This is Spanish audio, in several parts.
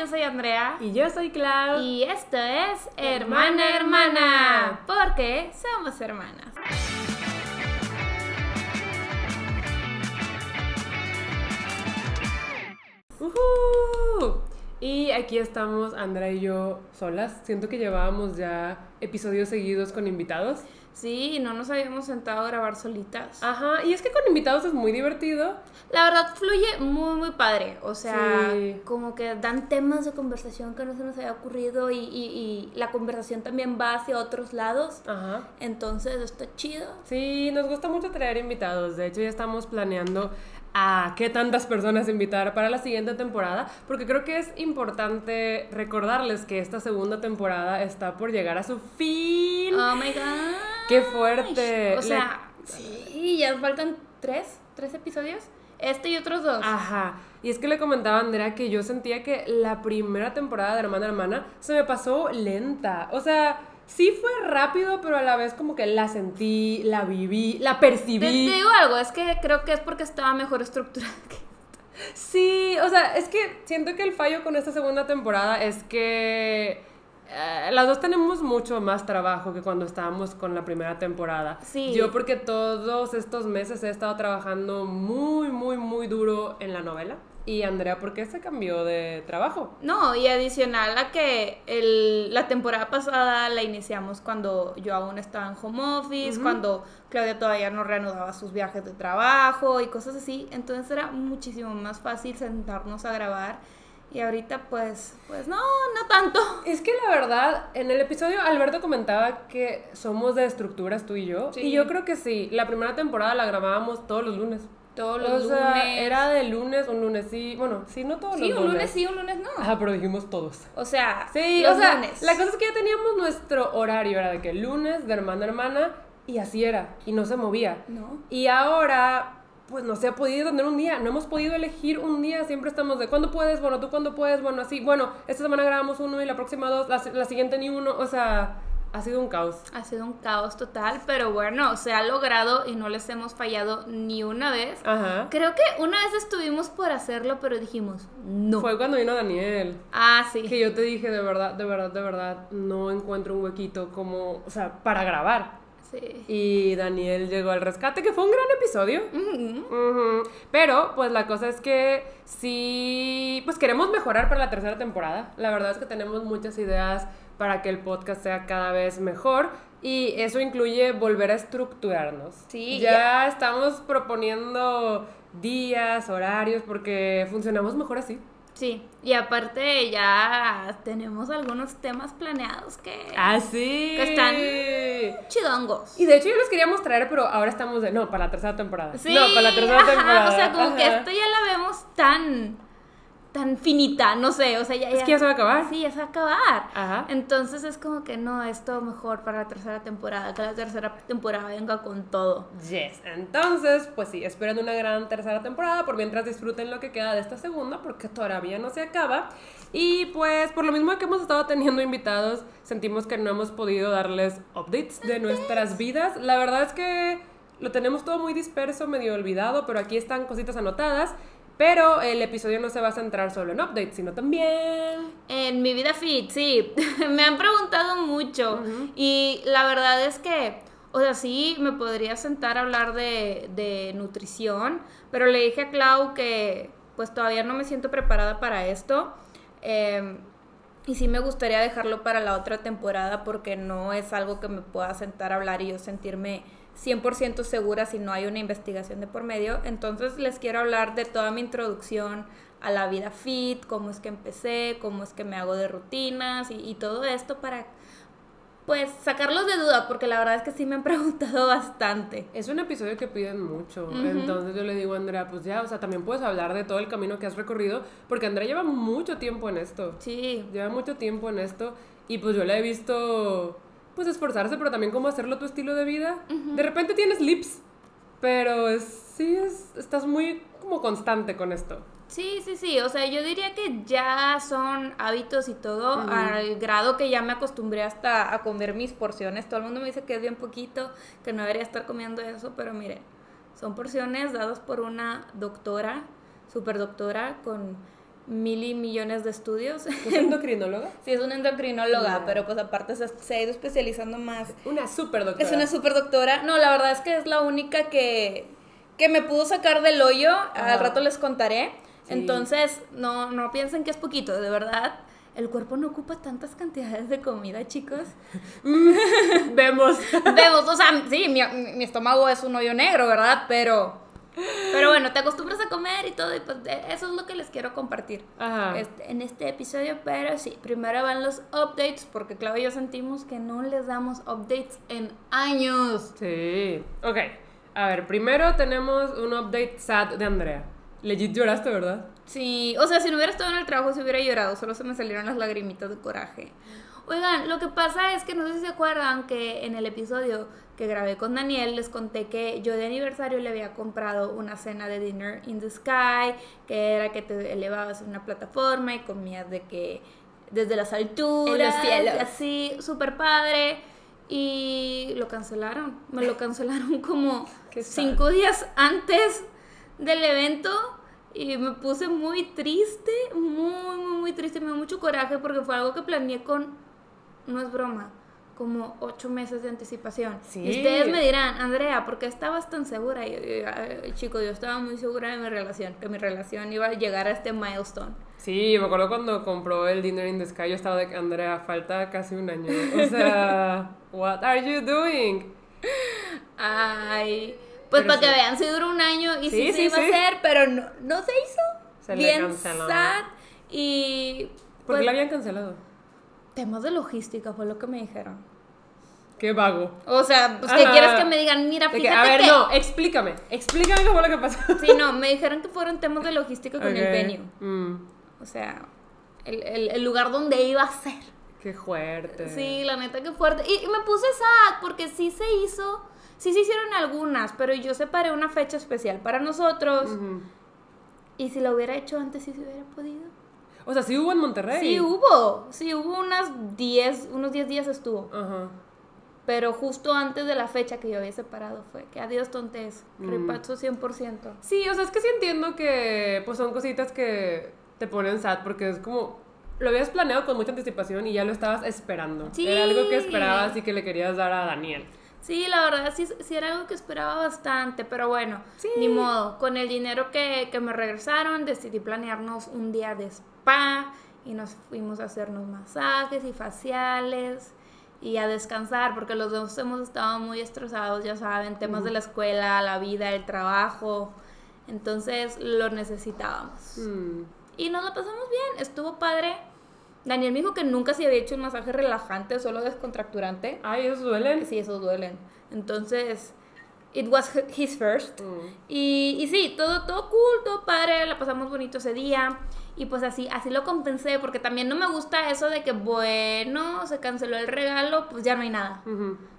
Yo soy Andrea. Y yo soy Clau. Y esto es Hermana Hermana. Porque somos hermanas. ¡Uhú! Y aquí estamos, Andrea y yo solas. Siento que llevábamos ya episodios seguidos con invitados. Sí, no nos habíamos sentado a grabar solitas. Ajá, y es que con invitados es muy divertido. La verdad fluye muy, muy padre. O sea, Sí. como que dan temas de conversación que no se nos había ocurrido y, y- y la conversación también va hacia otros lados. Ajá. Entonces está chido. Sí, nos gusta mucho traer invitados. De hecho, ya estamos planeando a qué tantas personas invitar para la siguiente temporada, porque creo que es importante recordarles que esta segunda temporada está por llegar a su fin. Oh my god. ¡Qué fuerte! O sea, sí, ya faltan tres, tres episodios. Este y otros dos. Ajá. Y es que le comentaba a Andrea que yo sentía que la primera temporada de Hermana Hermana se me pasó lenta. O sea, sí fue rápido, pero a la vez como que la sentí, la viví, la percibí. te digo algo, es que creo que es porque estaba mejor estructurada. que- Sí, o sea, es que siento que el fallo con esta segunda temporada es que eh, las dos tenemos mucho más trabajo que cuando estábamos con la primera temporada. Sí. Yo porque todos estos meses he estado trabajando muy, muy, muy duro en la novela. Y Andrea, ¿por qué se cambió de trabajo? No, y adicional a que el- la temporada pasada la iniciamos cuando yo aún estaba en home office, cuando Claudia todavía no reanudaba sus viajes de trabajo y cosas así. Entonces era muchísimo más fácil sentarnos a grabar. Y ahorita pues, pues no, no tanto. Es que la verdad, en el episodio Alberto comentaba que somos de estructuras tú y yo. Sí. Y yo creo que sí. La primera temporada la grabábamos todos los lunes. Todos O los sea, lunes. era de lunes, un lunes sí. Bueno, sí, no todos Sí, los un lunes. lunes sí, un lunes no. Ajá, pero dijimos todos. O sea, Sí, los o sea, lunes. la cosa es que ya teníamos nuestro horario, era de que lunes, de hermana a hermana, y así era, y no se movía. No. Y ahora, pues no se ha podido tener un día, no hemos podido elegir un día, siempre estamos de cuándo puedes, bueno, tú cuándo puedes, bueno, así, bueno, esta semana grabamos uno y la próxima dos, la, la siguiente ni uno, o sea, ha sido un caos. Ha sido un caos total, pero bueno, se ha logrado y no les hemos fallado ni una vez. Ajá. Creo que una vez estuvimos por hacerlo, pero dijimos, no. Fue cuando vino Daniel. Ah, sí. Que yo te dije, de verdad, de verdad, de verdad, no encuentro un huequito como, o sea, para grabar. Sí. Y Daniel llegó al rescate, que fue un gran episodio. Pero, pues la cosa es que sí, pues queremos mejorar para la tercera temporada. La verdad es que tenemos muchas ideas para que el podcast sea cada vez mejor. Y eso incluye volver a estructurarnos. Sí, Ya estamos proponiendo días, horarios, porque funcionamos mejor así. Sí, y aparte ya tenemos algunos temas planeados que Así. Que están- chidongos. Y de hecho yo los queríamos traer, pero ahora estamos de, no, para la tercera temporada. Sí, no, para la tercera ajá, temporada. O sea, como que esto ya la vemos tan tan finita, no sé, o sea, ya, Es que ya se va a acabar. Sí, ya se va a acabar. Ajá. Entonces es como que no, esto mejor para la tercera temporada, que la tercera temporada venga con todo. Yes, entonces, pues sí, esperen una gran tercera temporada, por mientras disfruten lo que queda de esta segunda, porque todavía no se acaba. Y pues, por lo mismo que hemos estado teniendo invitados, sentimos que no hemos podido darles updates de nuestras vidas. La verdad es que lo tenemos todo muy disperso, medio olvidado, pero aquí están cositas anotadas. Pero el episodio no se va a centrar solo en updates, sino también... En mi vida fit, sí, me han preguntado mucho. Y la verdad es que, o sea, sí, me podría sentar a hablar de, de nutrición, pero le dije a Clau que pues todavía no me siento preparada para esto. Eh, y sí me gustaría dejarlo para la otra temporada porque no es algo que me pueda sentar a hablar y yo sentirme 100% segura si no hay una investigación de por medio. Entonces les quiero hablar de toda mi introducción a la vida fit, cómo es que empecé, cómo es que me hago de rutinas y, y todo esto para pues sacarlos de duda porque la verdad es que sí me han preguntado bastante. Es un episodio que piden mucho, entonces yo le digo a Andrea, pues ya, o sea, también puedes hablar de todo el camino que has recorrido, porque Andrea lleva mucho tiempo en esto, Sí, lleva mucho tiempo en esto, y pues yo la he visto, pues esforzarse, pero también como hacerlo tu estilo de vida. De repente tienes lips, pero es, sí, es, estás muy como constante con esto. Sí, sí, sí. O sea, yo diría que ya son hábitos y todo, al grado que ya me acostumbré hasta a comer mis porciones. Todo el mundo me dice que es bien poquito, que no debería estar comiendo eso, pero miren, son porciones dadas por una doctora, super doctora, con mil y millones de estudios. ¿Es endocrinóloga? sí, es una endocrinóloga, pero pues aparte se, se, ha ido especializando más. Una super doctora. Es una super doctora. No, la verdad es que es la única que, que me pudo sacar del hoyo. Al rato les contaré. Entonces, no, no piensen que es poquito, de verdad. El cuerpo no ocupa tantas cantidades de comida, chicos. Vemos. Vemos, o sea, sí, mi, mi estómago es un hoyo negro, ¿verdad? Pero pero bueno, te acostumbras a comer y todo, y pues eso es lo que les quiero compartir este, en este episodio. Pero sí, primero van los updates, porque Claudia y yo sentimos que no les damos updates en años. Sí, ok. A ver, primero tenemos un update sad de Andrea. Legit lloraste, ¿verdad? Sí, o sea, si no hubiera estado en el trabajo, si hubiera llorado, solo se me salieron las lagrimitas de coraje. Oigan, lo que pasa es que no sé si se acuerdan que en el episodio que grabé con Daniel, les conté que yo de aniversario le había comprado una cena de Dinner in the Sky, que era que te elevabas en una plataforma y comías de que desde las alturas, en los así, súper padre. Y lo cancelaron, me lo cancelaron como cinco días antes del evento y me puse muy triste, muy, muy, muy triste, me dio mucho coraje porque fue algo que planeé con, no es broma, como ocho meses de anticipación. Y ustedes me dirán, Andrea, ¿por qué estabas tan segura? Y yo, chico, yo estaba muy segura de mi relación, que mi relación iba a llegar a este milestone. Sí, me acuerdo cuando compró el Dinner in the Sky, yo estaba de que, Andrea, falta casi un año. O sea, what are you doing? Ay, pues para que vean, si duró un año y sí, se iba a hacer, pero no, no se hizo. Se Bien le canceló. sad y... ¿Por qué la habían cancelado? Temas de logística fue lo que me dijeron. Qué vago. O sea, pues que quieres que me digan, mira, fíjate que, A ver, no, explícame. Explícame cómo fue lo que pasó. Sí, no, me dijeron que fueron temas de logística con el venue. Mm. O sea, el, el, el, lugar donde iba a ser. Qué fuerte. Sí, la neta, qué fuerte. Y, me puse sad porque sí se hizo, sí se hicieron algunas, pero yo separé una fecha especial para nosotros. Y si lo hubiera hecho antes, sí se hubiera podido. O sea, sí hubo en Monterrey. Sí hubo, sí hubo unas 10, unos 10 días estuvo. Ajá. Pero justo antes de la fecha que yo había separado fue que adiós tontes, mm. repacho 100%. Sí, o sea, es que sí entiendo que pues son cositas que te ponen sad porque es como lo habías planeado con mucha anticipación y ya lo estabas esperando. Sí. Era algo que esperabas y que le querías dar a Daniel. Sí, la verdad sí, sí era algo que esperaba bastante, pero bueno, ni modo. Con el dinero que, que me regresaron decidí planearnos un día de spa y nos fuimos a hacernos masajes y faciales y a descansar, porque los dos hemos estado muy estresados, ya saben, temas de la escuela, la vida, el trabajo. Entonces lo necesitábamos. Mm. Y nos lo pasamos bien, estuvo padre. Daniel me dijo que nunca se había hecho un masaje relajante, solo descontracturante. Ay, ¿esos duelen? Sí, esos duelen. Entonces, it was his first. Mm. Y, y sí, todo, todo cool, todo padre, la pasamos bonito ese día. Y pues así, así lo compensé, porque también no me gusta eso de que, bueno, se canceló el regalo, pues ya no hay nada.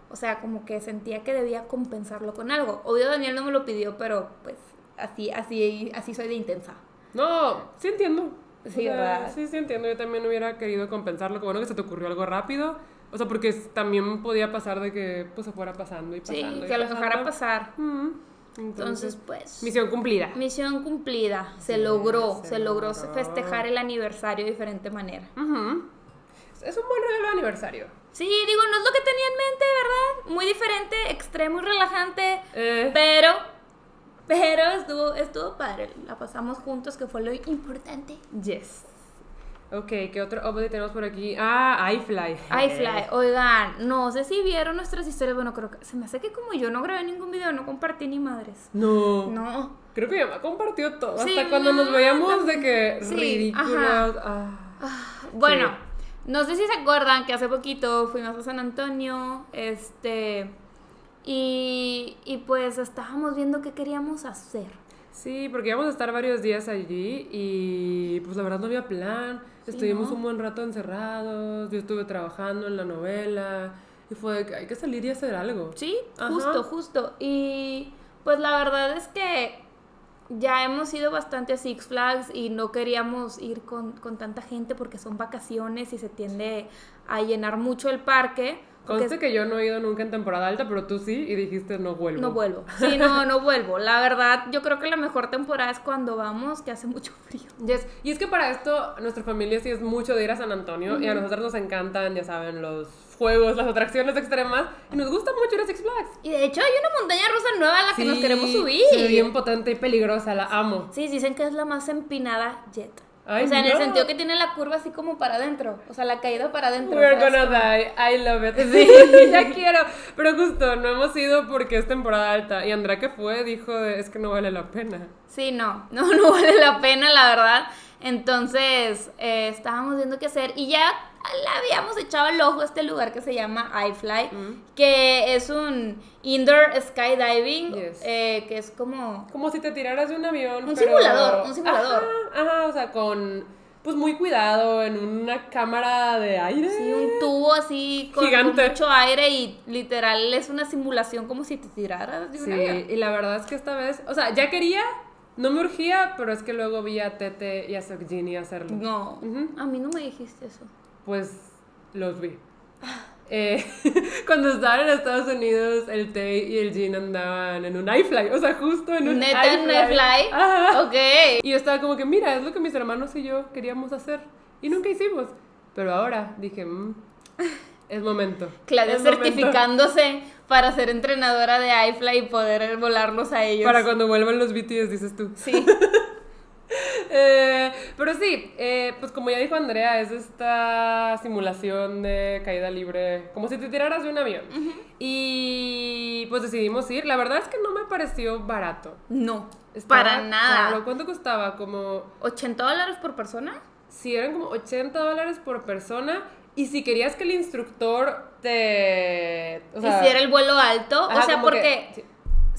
O sea, como que sentía que debía compensarlo con algo. Obvio Daniel no me lo pidió, pero pues así, así, así soy de intensa. No, sí entiendo. Sí, ¿verdad? Sí, sí entiendo. Yo también hubiera querido compensarlo. Como bueno que se te ocurrió algo rápido. O sea, porque también podía pasar de que pues se fuera pasando y pasando. Sí, que lo dejara pasar. Entonces, pues... Misión cumplida. Misión cumplida. Se logró, se, logró, festejar el aniversario de diferente manera. Es un buen regalo de aniversario. Sí, digo, no es lo que tenía en mente, ¿verdad? Muy diferente, extremo y relajante, eh. pero... Pero estuvo, estuvo padre, la pasamos juntos, que fue lo importante. Yes. Ok, ¿qué otro update tenemos por aquí? Ah, iFly. iFly, oigan, no sé si vieron nuestras historias. Bueno, creo que se me hace que como yo no grabé ningún video, no compartí ni madres. No. No. Creo que ya me compartió todo. hasta cuando nos veíamos de que sí, ridículos. Ah. bueno, no sé si se acuerdan que hace poquito fuimos a San Antonio. Este. Y, y pues estábamos viendo qué queríamos hacer. Sí, porque íbamos a estar varios días allí y pues la verdad no había plan Estuvimos un buen rato encerrados, yo estuve trabajando en la novela y fue que hay que salir y hacer algo. Sí, justo, justo. Y pues la verdad es que ya hemos ido bastante a Six Flags y no queríamos ir con, con tanta gente porque son vacaciones y se tiende a llenar mucho el parque Conste que yo no he ido nunca en temporada alta, pero tú sí y dijiste no vuelvo. No vuelvo. Sí, no, no vuelvo. La verdad, yo creo que la mejor temporada es cuando vamos, que hace mucho frío. Yes. Y es que para esto, nuestra familia sí es mucho de ir a San Antonio y a nosotros nos encantan, ya saben, los juegos, las atracciones extremas y nos gusta mucho ir a Six Flags. Y de hecho hay una montaña rusa nueva a la que nos Sí, queremos subir. ve bien potente y peligrosa, la amo. Sí, dicen que es la más empinada jet. Ay, o sea, en el sentido que tiene la curva así como para adentro. O sea, la caída para adentro. We're gonna die, I love it. Sí, ya quiero. Pero justo, no hemos ido porque es temporada alta. Y Andrea que fue dijo, de, es que no vale la pena. Sí, no, no, no vale la pena, la verdad. Entonces, eh, estábamos viendo qué hacer y ya le habíamos echado el ojo a este lugar que se llama iFly, que es un indoor skydiving, Yes. eh, que es como... Como si te tiraras de un avión. Un pero- simulador, un simulador. Ajá, ajá, o sea, con, pues muy cuidado, en una cámara de aire. Sí, un tubo así con, con Gigante. mucho aire y literal es una simulación como si te tiraras de un Sí, avión. y la verdad es que esta vez, o sea, ya quería, no me urgía, pero es que luego vi a Tete y a Sokjini hacerlo. No, a mí no me dijiste eso. Pues los vi. Eh, cuando estaban en Estados Unidos, el Tay y el Jin andaban en un iFly, o sea, justo en un ¿Neta en un iFly? Ajá. Ok. Y yo estaba como que, mira, es lo que mis hermanos y yo queríamos hacer. Y nunca hicimos. Pero ahora dije, "Mm, es momento. Claudia Es momento". certificándose para ser entrenadora de iFly y poder volarlos a ellos. Para cuando vuelvan los BTS, dices tú. Sí. Eh, pero sí, eh, pues como ya dijo Andrea, es esta simulación de caída libre, como si te tiraras de un avión. Y pues decidimos ir. La verdad es que no me pareció barato. No, Estaba para nada. caro. ¿Cuánto costaba? Como, ¿80 dólares por persona? si eran como 80 dólares por persona. Y si querías que el instructor te... o sea, Hiciera el vuelo alto. ajá, o sea, porque... que- sí.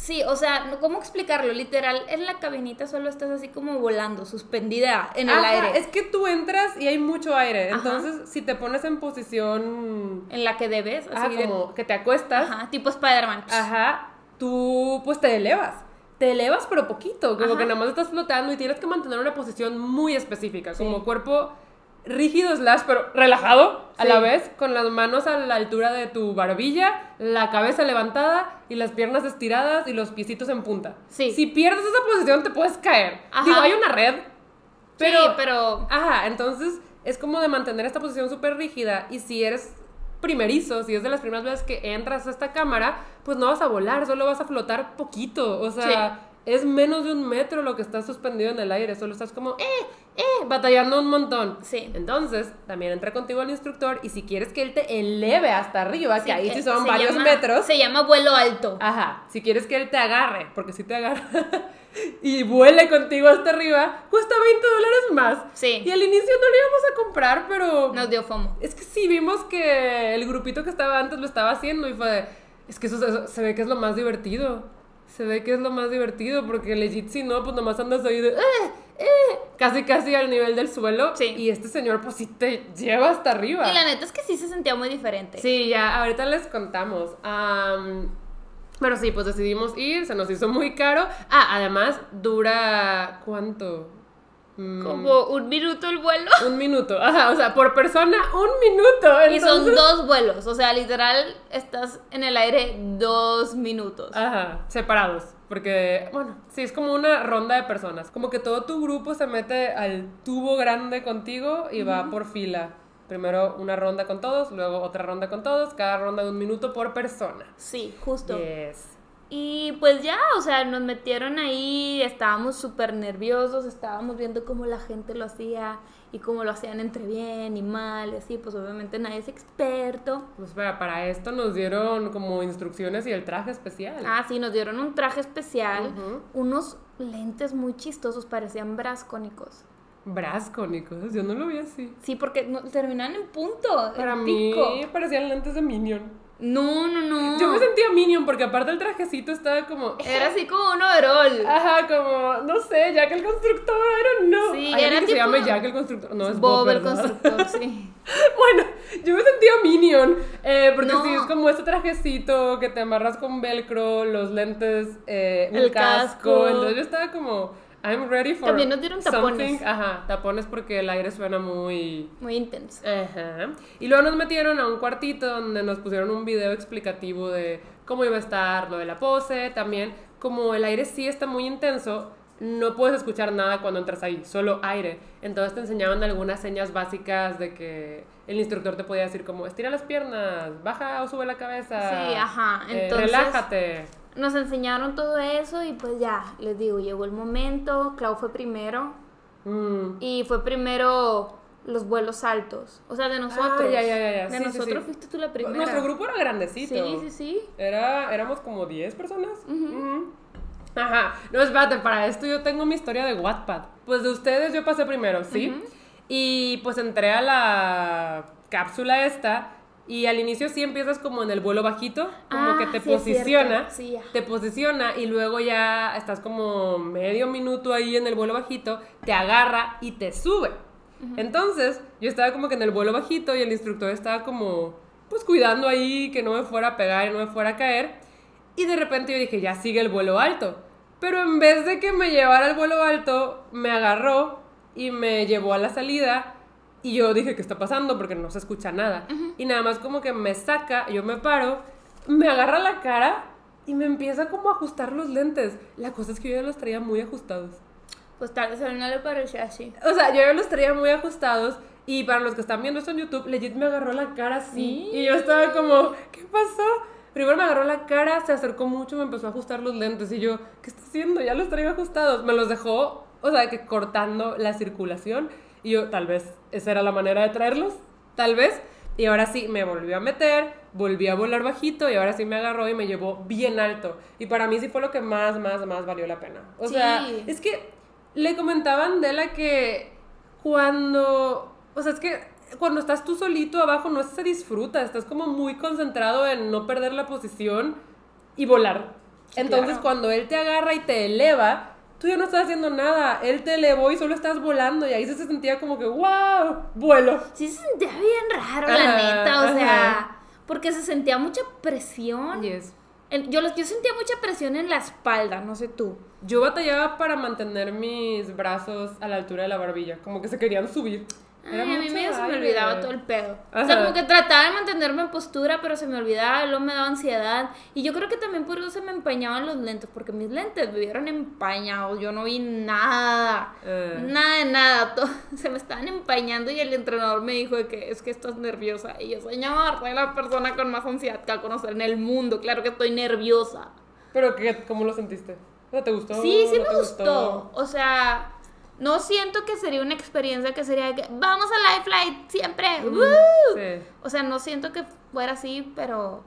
Sí, o sea, ¿cómo explicarlo? Literal, en la cabinita solo estás así como volando, suspendida en el Ajá, aire. Es que tú entras y hay mucho aire. Ajá. Entonces, si te pones en posición... En la que debes, Ajá, así como que te acuestas. Ajá, tipo Spider-Man. Ajá, tú pues te elevas. Te elevas pero poquito, como Ajá. que nada más estás flotando y tienes que mantener una posición muy específica, Sí. como cuerpo rígido slash pero relajado a Sí. la vez, con las manos a la altura de tu barbilla, la cabeza levantada y las piernas estiradas y los piecitos en punta. Sí. Si pierdes esa posición te puedes caer. Ajá. Digo, hay una red, pero... sí, pero... Ajá, entonces es como de mantener esta posición súper rígida y si eres primerizo, si es de las primeras veces que entras a esta cámara, pues no vas a volar, solo vas a flotar poquito, o sea, es menos de un metro lo que estás suspendido en el aire, solo estás como, eh, eh, batallando un montón. Sí. Entonces, también entra contigo el instructor y si quieres que él te eleve hasta arriba, que ahí eh, sí son se varios llama- metros. Se llama vuelo alto. Ajá, si quieres que él te agarre, porque si te agarra y vuele contigo hasta arriba, cuesta 20 dólares más. Sí. Y al inicio no lo íbamos a comprar, pero Nos dio FOMO. es que sí vimos que el grupito que estaba antes lo estaba haciendo y fue de, es que eso, eso se ve que es lo más divertido. Se ve que es lo más divertido porque legit si no, pues nomás andas ahí de, "Eh, eh", casi casi al nivel del suelo. Sí. Y este señor pues sí te lleva hasta arriba. Y la neta es que sí se sentía muy diferente. Sí, ya, ahorita les contamos. Am, pero sí, pues decidimos ir, se nos hizo muy caro. Ah, además, dura. ¿Cuánto? Mm, Como un minuto el vuelo. Un minuto. Ajá, o sea, por persona, un minuto. Y son entonces- dos vuelos. O sea, literal, estás en el aire dos minutos. Ajá, separados. Porque, bueno, sí, es como una ronda de personas. Como que todo tu grupo se mete al tubo grande contigo y va por fila. Primero una ronda con todos, luego otra ronda con todos, cada ronda de un minuto por persona. Sí, justo. Yes. Y pues ya, o sea, nos metieron ahí, estábamos súper nerviosos, estábamos viendo cómo la gente lo hacía y cómo lo hacían entre bien y mal, y así, pues obviamente nadie es experto. Pues para, para esto nos dieron como instrucciones y el traje especial. Ah, sí, nos dieron un traje especial, unos lentes muy chistosos, parecían brascónicos. Brascónicos, yo no lo vi así. Sí, porque no, terminan en punto, Para en mí pico. parecían lentes de Minion. No, no, no. Yo me sentía Minion porque aparte el trajecito estaba como... Era así como un overall. Ajá, como, no sé, Jack el Constructor, I don't know. Sí, Hay era alguien que se tipo- Jack el Constructor. No, es Bob, Bob, el constructor, sí. Bueno, yo me sentía Minion, eh, porque No. sí, es como este trajecito que te amarras con velcro, los lentes, eh, El casco. casco. Entonces yo estaba como, I'm ready for También nos dieron tapones. something. Ajá, tapones porque el aire suena muy... Muy intenso. Ajá. Y luego nos metieron a un cuartito donde nos pusieron un video explicativo de cómo iba a estar lo de la pose. También, como el aire sí está muy intenso, no puedes escuchar nada cuando entras ahí, solo aire. Entonces te enseñaban algunas señas básicas de que el instructor te podía decir como estira las piernas, baja o sube la cabeza. Sí, ajá. eh, Entonces, relájate. Nos enseñaron todo eso y pues ya, les digo, llegó el momento, Clau fue primero Mm. y fue primero los vuelos altos, o sea, de nosotros. Ah, ya, ya, ya, ya. De Sí, nosotros sí. fuiste tú la primera. Nuestro grupo era grandecito. Sí, sí, sí. Era, éramos como 10 personas. Ujú. Ajá. No, espérate, para esto yo tengo mi historia de Wattpad. Pues de ustedes yo pasé primero, ¿sí? Y pues entré a la cápsula esta y al inicio sí empiezas como en el vuelo bajito, como Ah, que te sí, posiciona. Sí, te posiciona y luego ya estás como medio minuto ahí en el vuelo bajito, te agarra y te sube. Entonces, yo estaba como que en el vuelo bajito y el instructor estaba como, pues cuidando ahí que no me fuera a pegar y no me fuera a caer. Y de repente yo dije, ya sigue el vuelo alto. Pero en vez de que me llevara al vuelo alto, me agarró y me llevó a la salida. Y yo dije, ¿qué está pasando? Porque no se escucha nada. Y nada más como que me saca, yo me paro, me agarra la cara y me empieza como a ajustar los lentes. La cosa es que yo ya los traía muy ajustados. Pues tal vez a él no le parecía así. O sea, yo ya los traía muy ajustados. Y para los que están viendo esto en YouTube, legit me agarró la cara así. Y yo estaba como, ¿qué pasó? Primero me agarró la cara, se acercó mucho, me empezó a ajustar los lentes. Y yo, ¿qué está haciendo? Ya los traía ajustados. Me los dejó, o sea, que cortando la circulación. Y yo, tal vez, esa era la manera de traerlos. Tal vez. Y ahora sí, me volvió a meter, volví a volar bajito y ahora sí me agarró y me llevó bien alto. Y para mí sí fue lo que más, más, más valió la pena. O sea, es que le comentaban de la que cuando, o sea, es que cuando estás tú solito abajo no se disfruta, estás como muy concentrado en no perder la posición y volar. Entonces claro. cuando él te agarra y te eleva, tú ya no estás haciendo nada, él te elevó y solo estás volando y ahí se sentía como que, wow, vuelo. Sí se sentía bien raro, la neta, o ajá. sea, porque se sentía mucha presión. Yes. Yo, yo sentía mucha presión en la espalda, no sé tú. Yo batallaba para mantener mis brazos a la altura de la barbilla, como que se querían subir. Ay, a mí medio se me olvidaba todo el pedo. O sea, como que trataba de mantenerme en postura, pero se me olvidaba, luego me daba ansiedad. Y yo creo que también por eso se me empañaban los lentes, porque mis lentes me vieron empañados, yo no vi nada. Eh. Nada de nada, todo- se me estaban empañando y el entrenador me dijo de que es que estás nerviosa. Y yo, señor, soy la persona con más ansiedad que al conocer en el mundo, claro que estoy nerviosa. Pero ¿qué, ¿cómo lo sentiste? O sea, ¿Te gustó? Sí, sí ¿No me gustó. O sea, no siento que sería una experiencia que sería de que vamos a Life Flight siempre. ¡Woo! Sí. O sea, no siento que fuera así, pero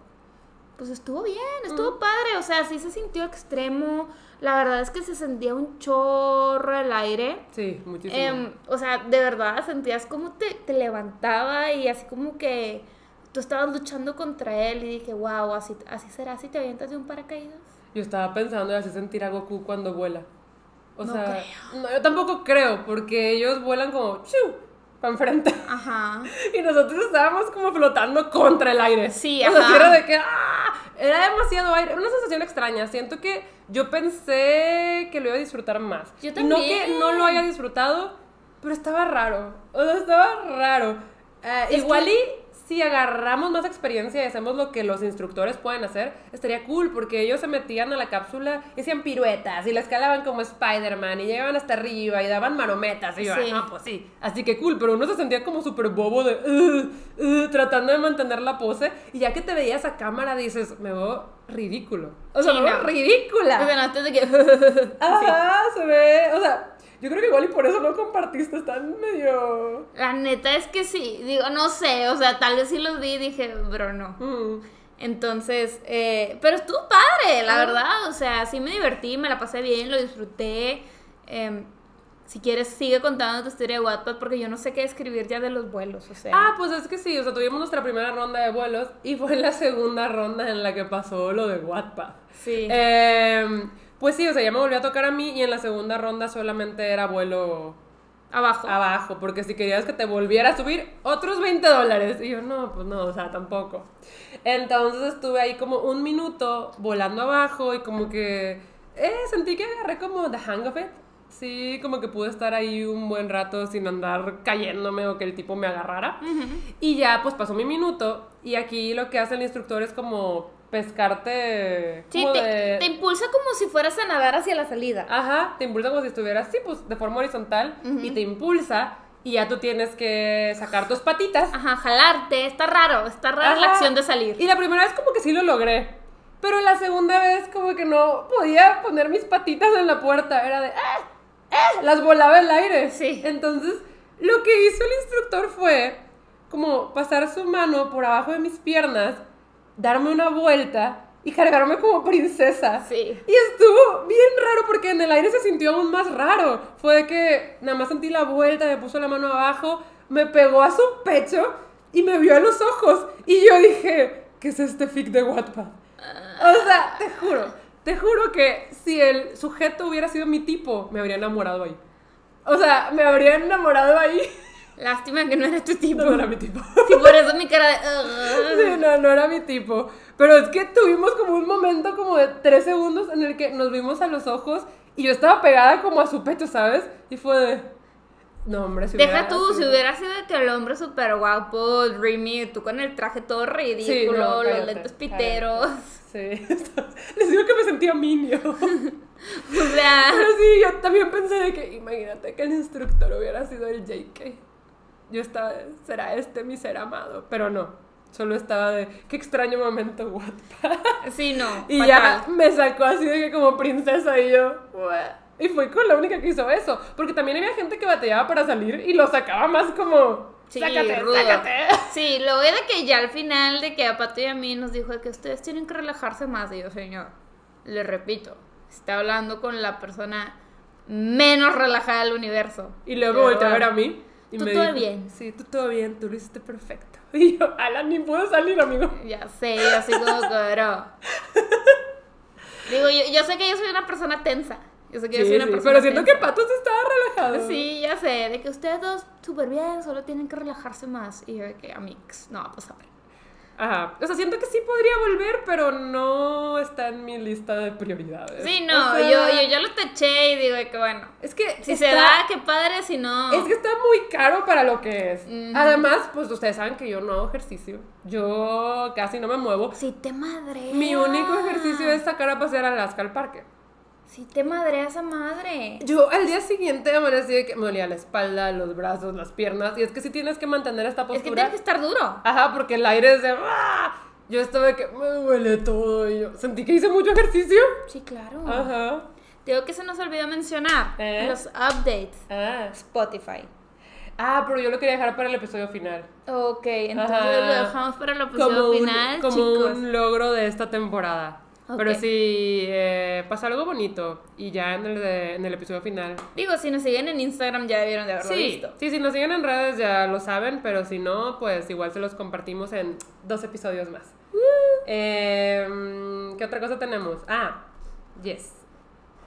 pues estuvo bien, estuvo padre. O sea, sí se sintió extremo. La verdad es que se sentía un chorro el aire. Sí, muchísimo. Em, o sea, de verdad sentías como te, te levantaba y así como que tú estabas luchando contra él y dije, wow, así, así será si te avientas de un paracaídas. Yo estaba pensando en hacer sentir a Goku cuando vuela. O No sea, no, yo tampoco creo, porque ellos vuelan como para enfrente. Ajá. Y nosotros estábamos como flotando contra el aire. Sí, o sea, ajá. sí era de que ¡ah! era demasiado aire, era una sensación extraña. Siento que yo pensé que lo iba a disfrutar más. Yo Y no que también. no lo haya disfrutado, pero estaba raro. O sea, estaba raro. Eh, Es igual que- y si agarramos más experiencia y hacemos lo que los instructores pueden hacer, estaría cool, porque ellos se metían a la cápsula y hacían piruetas y la escalaban como Spider-Man y llegaban hasta arriba y daban marometas. Y yo, Sí. no, pues sí. Así que cool, pero uno se sentía como súper bobo de "Ugh, ugh", tratando de mantener la pose. Y ya que te veías a cámara, dices, me veo ridículo. O sea, Sí, me veo no. ridícula. Bueno, antes de que... Ajá, se ve. O sea, yo creo que igual y por eso no compartiste, están medio. La neta es que sí, digo, no sé, o sea, tal vez sí los vi y dije, bro, no. Mm. Entonces, eh, pero estuvo padre, la Ah. verdad, o sea, sí me divertí, me la pasé bien, lo disfruté. Em, si quieres, sigue contando tu historia de Wattpad porque yo no sé qué escribir ya de los vuelos, o sea. Ah, pues es que sí, o sea, tuvimos nuestra primera ronda de vuelos y fue la segunda ronda en la que pasó lo de Wattpad. sí. Em, pues sí, o sea, ya me volvió a tocar a mí y en la segunda ronda solamente era vuelo Abajo. abajo, porque si querías que te volviera a subir, otros 20 dólares. Y yo, no, pues no, o sea, tampoco. Entonces estuve ahí como un minuto volando abajo y como que eh, sentí que agarré como the hang of it. Sí, como que pude estar ahí un buen rato sin andar cayéndome o que el tipo me agarrara. Y ya, pues pasó mi minuto. Y aquí lo que hace el instructor es como pescarte. Sí, como te, de- te impulsa como si fueras a nadar hacia la salida. Ajá, te impulsa como si estuvieras, sí, pues de forma horizontal. Y te impulsa. Y ya tú tienes que sacar tus patitas. Ajá, jalarte. Está raro, está rara la Ajá. acción de salir. Y la primera vez como que sí lo logré. Pero la segunda vez como que no podía poner mis patitas en la puerta. Era de... ¡Ah! ¡Ah! Las volaba el aire. Sí. Entonces lo que hizo el instructor fue como pasar su mano por abajo de mis piernas, darme una vuelta y cargarme como princesa. Sí. Y estuvo bien raro porque en el aire se sintió aún más raro. Fue que nada más sentí la vuelta, me puso la mano abajo, me pegó a su pecho y me vio a los ojos. Y yo dije, ¿qué es este fic de Wattpad? O sea, te juro, te juro que si el sujeto hubiera sido mi tipo, me habría enamorado ahí. O sea, me habría enamorado ahí. Lástima que no era tu tipo. No, no era mi tipo. Sí, por eso mi cara de... Sí, no, no era mi tipo. Pero es que tuvimos como un momento como de tres segundos en el que nos vimos a los ojos y yo estaba pegada como a su pecho, ¿sabes? Y fue de... No, hombre, si Deja tú, si hubiera sido de que el hombre súper guapo, dreamy, tú con el traje todo ridículo, Sí, no, los cállate, lentes piteros. Sí, les digo que me sentía minio. O sea, Pero sí, yo también pensé de que imagínate que el instructor hubiera sido el JK. Yo estaba, de, será este mi ser amado, pero no. Solo estaba de, qué extraño momento, Wattpad. sí, no. Y ya me sacó así de que como princesa y yo. Y fue con la única que hizo eso. Porque también había gente que batallaba para salir y lo sacaba más como, Sí, sácate, rudo. sácate. Sí, luego de que ya al final de que a Pato y a mí nos dijo que ustedes tienen que relajarse más. Y yo, señor, le repito, está hablando con la persona menos relajada del universo. Y luego volteó a ver a mí. Y Tú me todo dijo, bien. Sí, tú todo bien, tú lo hiciste perfecto. Y yo, Alan, ni puedo salir, amigo. Ya sé, yo así como. Digo, yo, yo sé que yo soy una persona tensa. Yo sé que Sí, soy una sí, persona pero siento que tensa. Pato se estaba relajado. Sí, ya sé, de que ustedes dos súper bien, solo tienen que relajarse más. Y yo de que, amigos, no va a pasar. Ajá. O sea, siento que sí podría volver, pero no está en mi lista de prioridades. Sí, no, O sea, yo, yo ya lo taché y digo que, bueno, Es que si está- se da, qué padre, si no... Es que está muy caro para lo que es. Ujú. Además, pues ustedes saben que yo no hago ejercicio. Yo casi no me muevo. Si te madre. Mi único ejercicio es sacar a pasear a Alaska al parque. Si te madre esa madre. Yo al día siguiente amanecí de que me dolía la espalda, los brazos, las piernas. Y es que sí tienes que mantener esta Es que postura. tienes que estar duro. Ajá, porque el aire es de... ¡ah! Yo estaba de que me duele todo. Y yo sentí que hice mucho ejercicio. Sí, claro. Ajá. Digo que se nos olvidó mencionar ¿Eh? en los updates. Ah. Spotify. Ah, pero yo lo quería dejar para el episodio final. Ok, entonces Ajá. lo dejamos para el episodio Como, un, final, como chicos. un logro de esta temporada. Pero sí, eh, pasa algo bonito. Y ya en el, de- en el episodio final. Digo, si nos siguen en Instagram ya debieron de haberlo Sí, visto. sí, si nos siguen en redes ya lo saben, pero si no, pues igual se los compartimos en dos episodios más. Em, ¿Qué otra cosa tenemos? Ah, yes.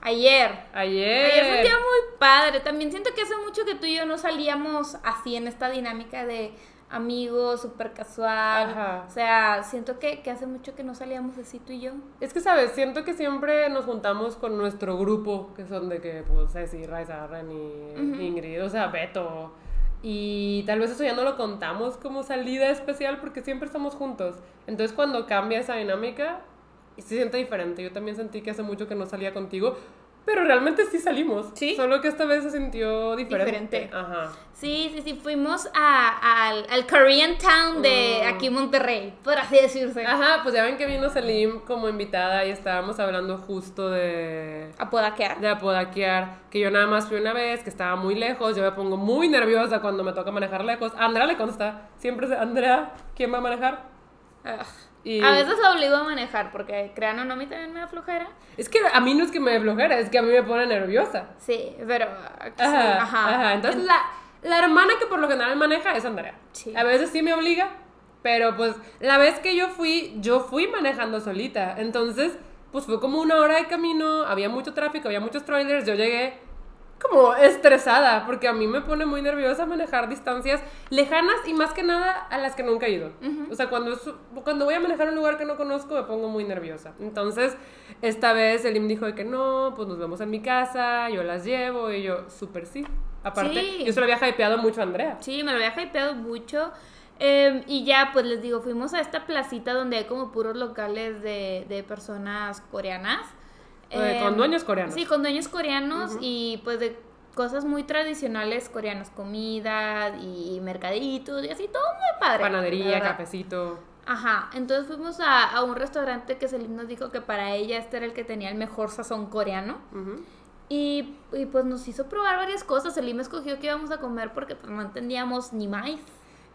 Ayer. Ayer. Ayer fue un día muy padre. También siento que hace mucho que tú y yo no salíamos así en esta dinámica de amigos, súper casual. Ajá. O sea, siento que, que hace mucho que no salíamos así tú y yo. Es que, ¿sabes? Siento que siempre nos juntamos con nuestro grupo, que son de que, pues, Ceci, Raiza, Reni, Ingrid, o sea, Beto. Y tal vez eso ya no lo contamos como salida especial porque siempre estamos juntos. Entonces, cuando cambia esa dinámica, se siente diferente. Yo también sentí que hace mucho que no salía contigo, pero realmente sí salimos. Sí. Solo que esta vez se sintió diferente. Diferente. Ajá. Sí, sí, sí. Fuimos a- al, al Korean Town de Mm. aquí Monterrey, por así decirse. Ajá, pues ya ven que vino Selim como invitada y estábamos hablando justo de A Podaquear. de apodaquear, que yo nada más fui una vez, que estaba muy lejos, yo me pongo muy nerviosa cuando me toca manejar lejos. Andrea le consta, siempre es Andrea, ¿quién va a manejar? Ah. Y A veces obligo a manejar porque, crean o no, a mí también me da flojera. Es que a mí no es que me dé flojera, es que a mí me pone nerviosa. Sí, pero... sí, Ajá, ajá. ajá. Entonces la, la hermana que por lo general maneja es Andrea. Sí. A veces sí me obliga, pero pues la vez que yo fui, yo fui manejando solita. Entonces, pues fue como una hora de camino, había mucho tráfico, había muchos trailers, yo llegué como estresada, porque a mí me pone muy nerviosa manejar distancias lejanas y más que nada a las que nunca he ido. O sea, cuando, cuando voy a manejar un lugar que no conozco me pongo muy nerviosa. Entonces, esta vez Elim dijo de que no, pues nos vemos en mi casa, yo las llevo y yo, súper sí. Aparte, yo se lo había hypeado mucho a Andrea. Sí, me lo había hypeado mucho. Em, y ya, pues les digo, fuimos a esta placita donde hay como puros locales de, de personas coreanas. Eh, con em, dueños coreanos. Sí, con dueños coreanos y pues de cosas muy tradicionales coreanas, comida y mercaditos y así, todo muy padre. Panadería, cafecito. Ajá, entonces fuimos a, a, un restaurante que Selim nos dijo que para ella este era el que tenía el mejor sazón coreano. y, y, pues nos hizo probar varias cosas. Selim escogió que íbamos a comer porque pues no entendíamos ni más.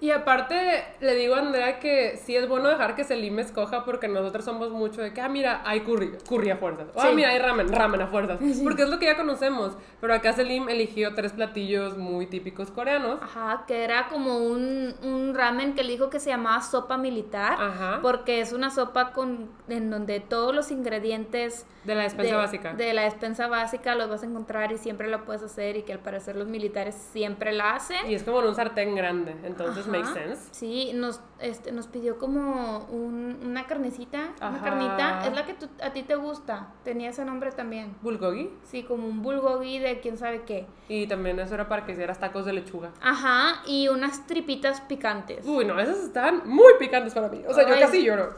Y aparte, le digo a Andrea que sí es bueno dejar que Selim escoja porque nosotros somos mucho de que, ah, mira, hay curry, curry a fuerzas. ah, mira, hay ramen, ramen a fuerzas. Porque es lo que ya conocemos. Pero acá Selim eligió tres platillos muy típicos coreanos. Ajá, que era como un, un ramen que le dijo que se llamaba sopa militar. Ajá. Porque es una sopa con, en donde todos los ingredientes... De la despensa básica. De la despensa básica los vas a encontrar y siempre lo puedes hacer y que al parecer los militares siempre la hacen. Y es como en un sartén grande, entonces makes sense. Sí, nos, este, nos pidió como un, una carnecita, una carnita. Es la que a ti te gusta. Tenía ese nombre también. ¿Bulgogi? Sí, como un bulgogi de quién sabe qué. Y también eso era para que hicieras tacos de lechuga. Ajá, y unas tripitas picantes. Uy, no, esas estaban muy picantes para mí. O sea, yo casi lloro.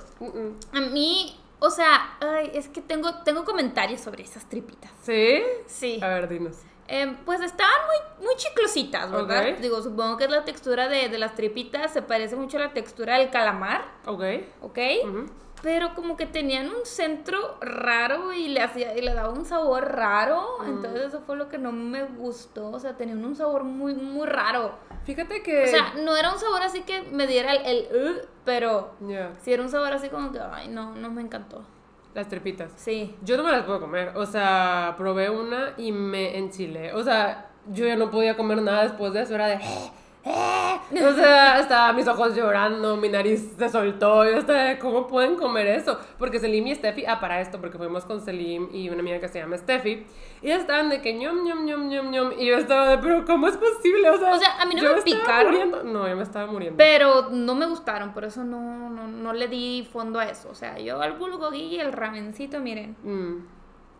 A mí o sea, ay, es que tengo, tengo comentarios sobre esas tripitas. ¿Sí? Sí. A ver, dinos. Em, pues estaban muy, muy chiclositas, ¿verdad? Digo, supongo que es la textura de, de, las tripitas, se parece mucho a la textura del calamar. Ok. Ok. Pero como que tenían un centro raro y le, hacía, y le daba un sabor raro. Mm. Entonces eso fue lo que no me gustó. O sea, tenían un sabor muy, muy raro. Fíjate que... O sea, no era un sabor así que me diera el... el uh, pero sí era un sabor así como que, ay, no, no me encantó. Las tripitas. Sí. Yo no me las puedo comer. O sea, probé una y me enchilé. O sea, yo ya no podía comer nada después de eso. Era de... O sea, estaba mis ojos llorando, mi nariz se soltó. Yo estaba, ¿cómo pueden comer eso? Porque Selim y Steffi, ah, para esto, porque fuimos con Selim y una amiga que se llama Steffi. Y estaban de que ñom, ñom, ñom, ñom, ñom. Y yo estaba de, pero ¿cómo es posible? O sea, o sea a mí no me picaron. No, yo me estaba muriendo. Pero no me gustaron, por eso no, no, no le di fondo a eso. O sea, yo al bulgogi y el ramencito, miren. Mm.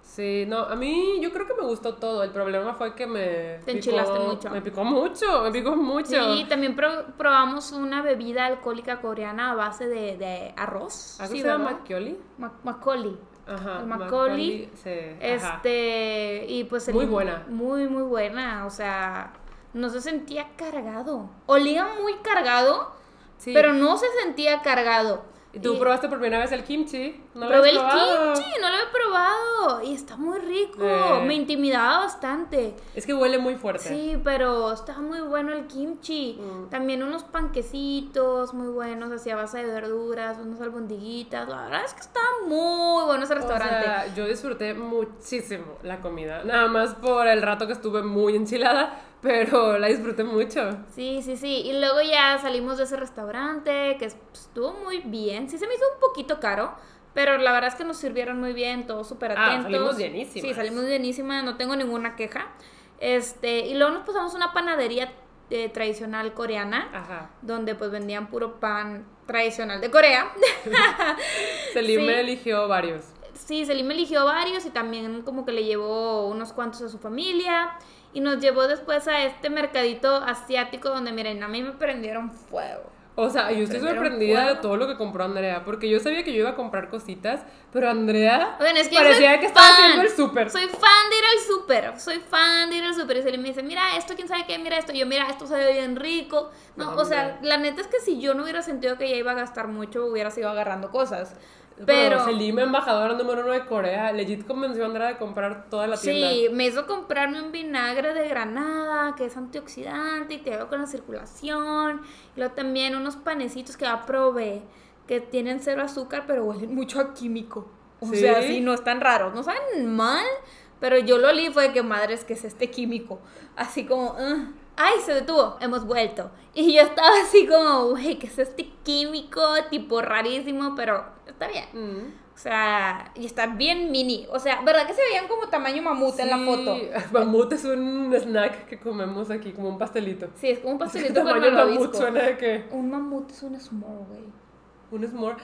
Sí, no, a mí yo creo que me gustó todo. El problema fue que me. Te enchilaste mucho. Me picó mucho, me picó mucho. Sí, también probamos una bebida alcohólica coreana a base de, de arroz. ¿Así se llama Macaulay? Macaulay. Ajá. El Macaulay. Sí, este. Y pues. muy buena. Muy, muy buena. O sea, no se sentía cargado. Olía muy cargado, sí. pero no se sentía cargado. ¿Y tú probaste por primera vez el kimchi? ¿No Probé el kimchi, no lo he probado. Y está muy rico. Me intimidaba bastante. Es que huele muy fuerte. Sí, pero está muy bueno el kimchi. Mm. También unos panquecitos muy buenos, así a base de verduras, unas albondiguitas. La verdad es que está muy bueno ese restaurante. O sea, yo disfruté muchísimo la comida. Nada más por el rato que estuve muy enchilada pero la disfruté mucho. Sí, sí, sí. Y luego ya salimos de ese restaurante, que estuvo muy bien. Sí, se me hizo un poquito caro, pero la verdad es que nos sirvieron muy bien, todos súper atentos. Ah, salimos bienísimas. Sí, salimos bienísimas, no tengo ninguna queja. Este, y luego nos pasamos a una panadería eh, tradicional coreana, Ajá. donde pues vendían puro pan tradicional de Corea. Selim me eligió varios. Sí, Selim eligió varios y también como que le llevó unos cuantos a su familia y nos llevó después a este mercadito asiático donde, miren, a mí me prendieron fuego. O sea, yo estoy sorprendida de todo lo que compró Andrea, porque yo sabía que yo iba a comprar cositas, pero Andrea es que parecía que estaba haciendo el súper. Soy fan de ir al súper, soy fan de ir al súper. Y se le me dice, mira esto, quién sabe qué, mira esto. yo, mira, esto se ve bien rico. No, o sea, la neta es que si yo no hubiera sentido que ya iba a gastar mucho, hubiera sido agarrando cosas. Pero, Selim, embajadora número uno de Corea, legit convenció a Andrea de comprar toda la tienda. Sí, me hizo comprarme un vinagre de granada que es antioxidante y te ayuda con la circulación. Y luego también unos panecitos que ya probé que tienen cero azúcar pero huelen mucho a químico. O sea, sí, no están raros, no saben mal, pero yo lo olí fue de que madre es que es este químico. Así como, ¡ay, se detuvo! Hemos vuelto. Y yo estaba así como, güey, ¿qué es este químico? Tipo rarísimo, pero está bien. Mm. O sea, y está bien mini. O sea, ¿verdad que se veían como tamaño mamut en la foto? Mamut es un snack que comemos aquí, como un pastelito. Sí, es como un pastelito con tamaño mamut suena de que. Un mamut es un s'more, güey. Un s'more.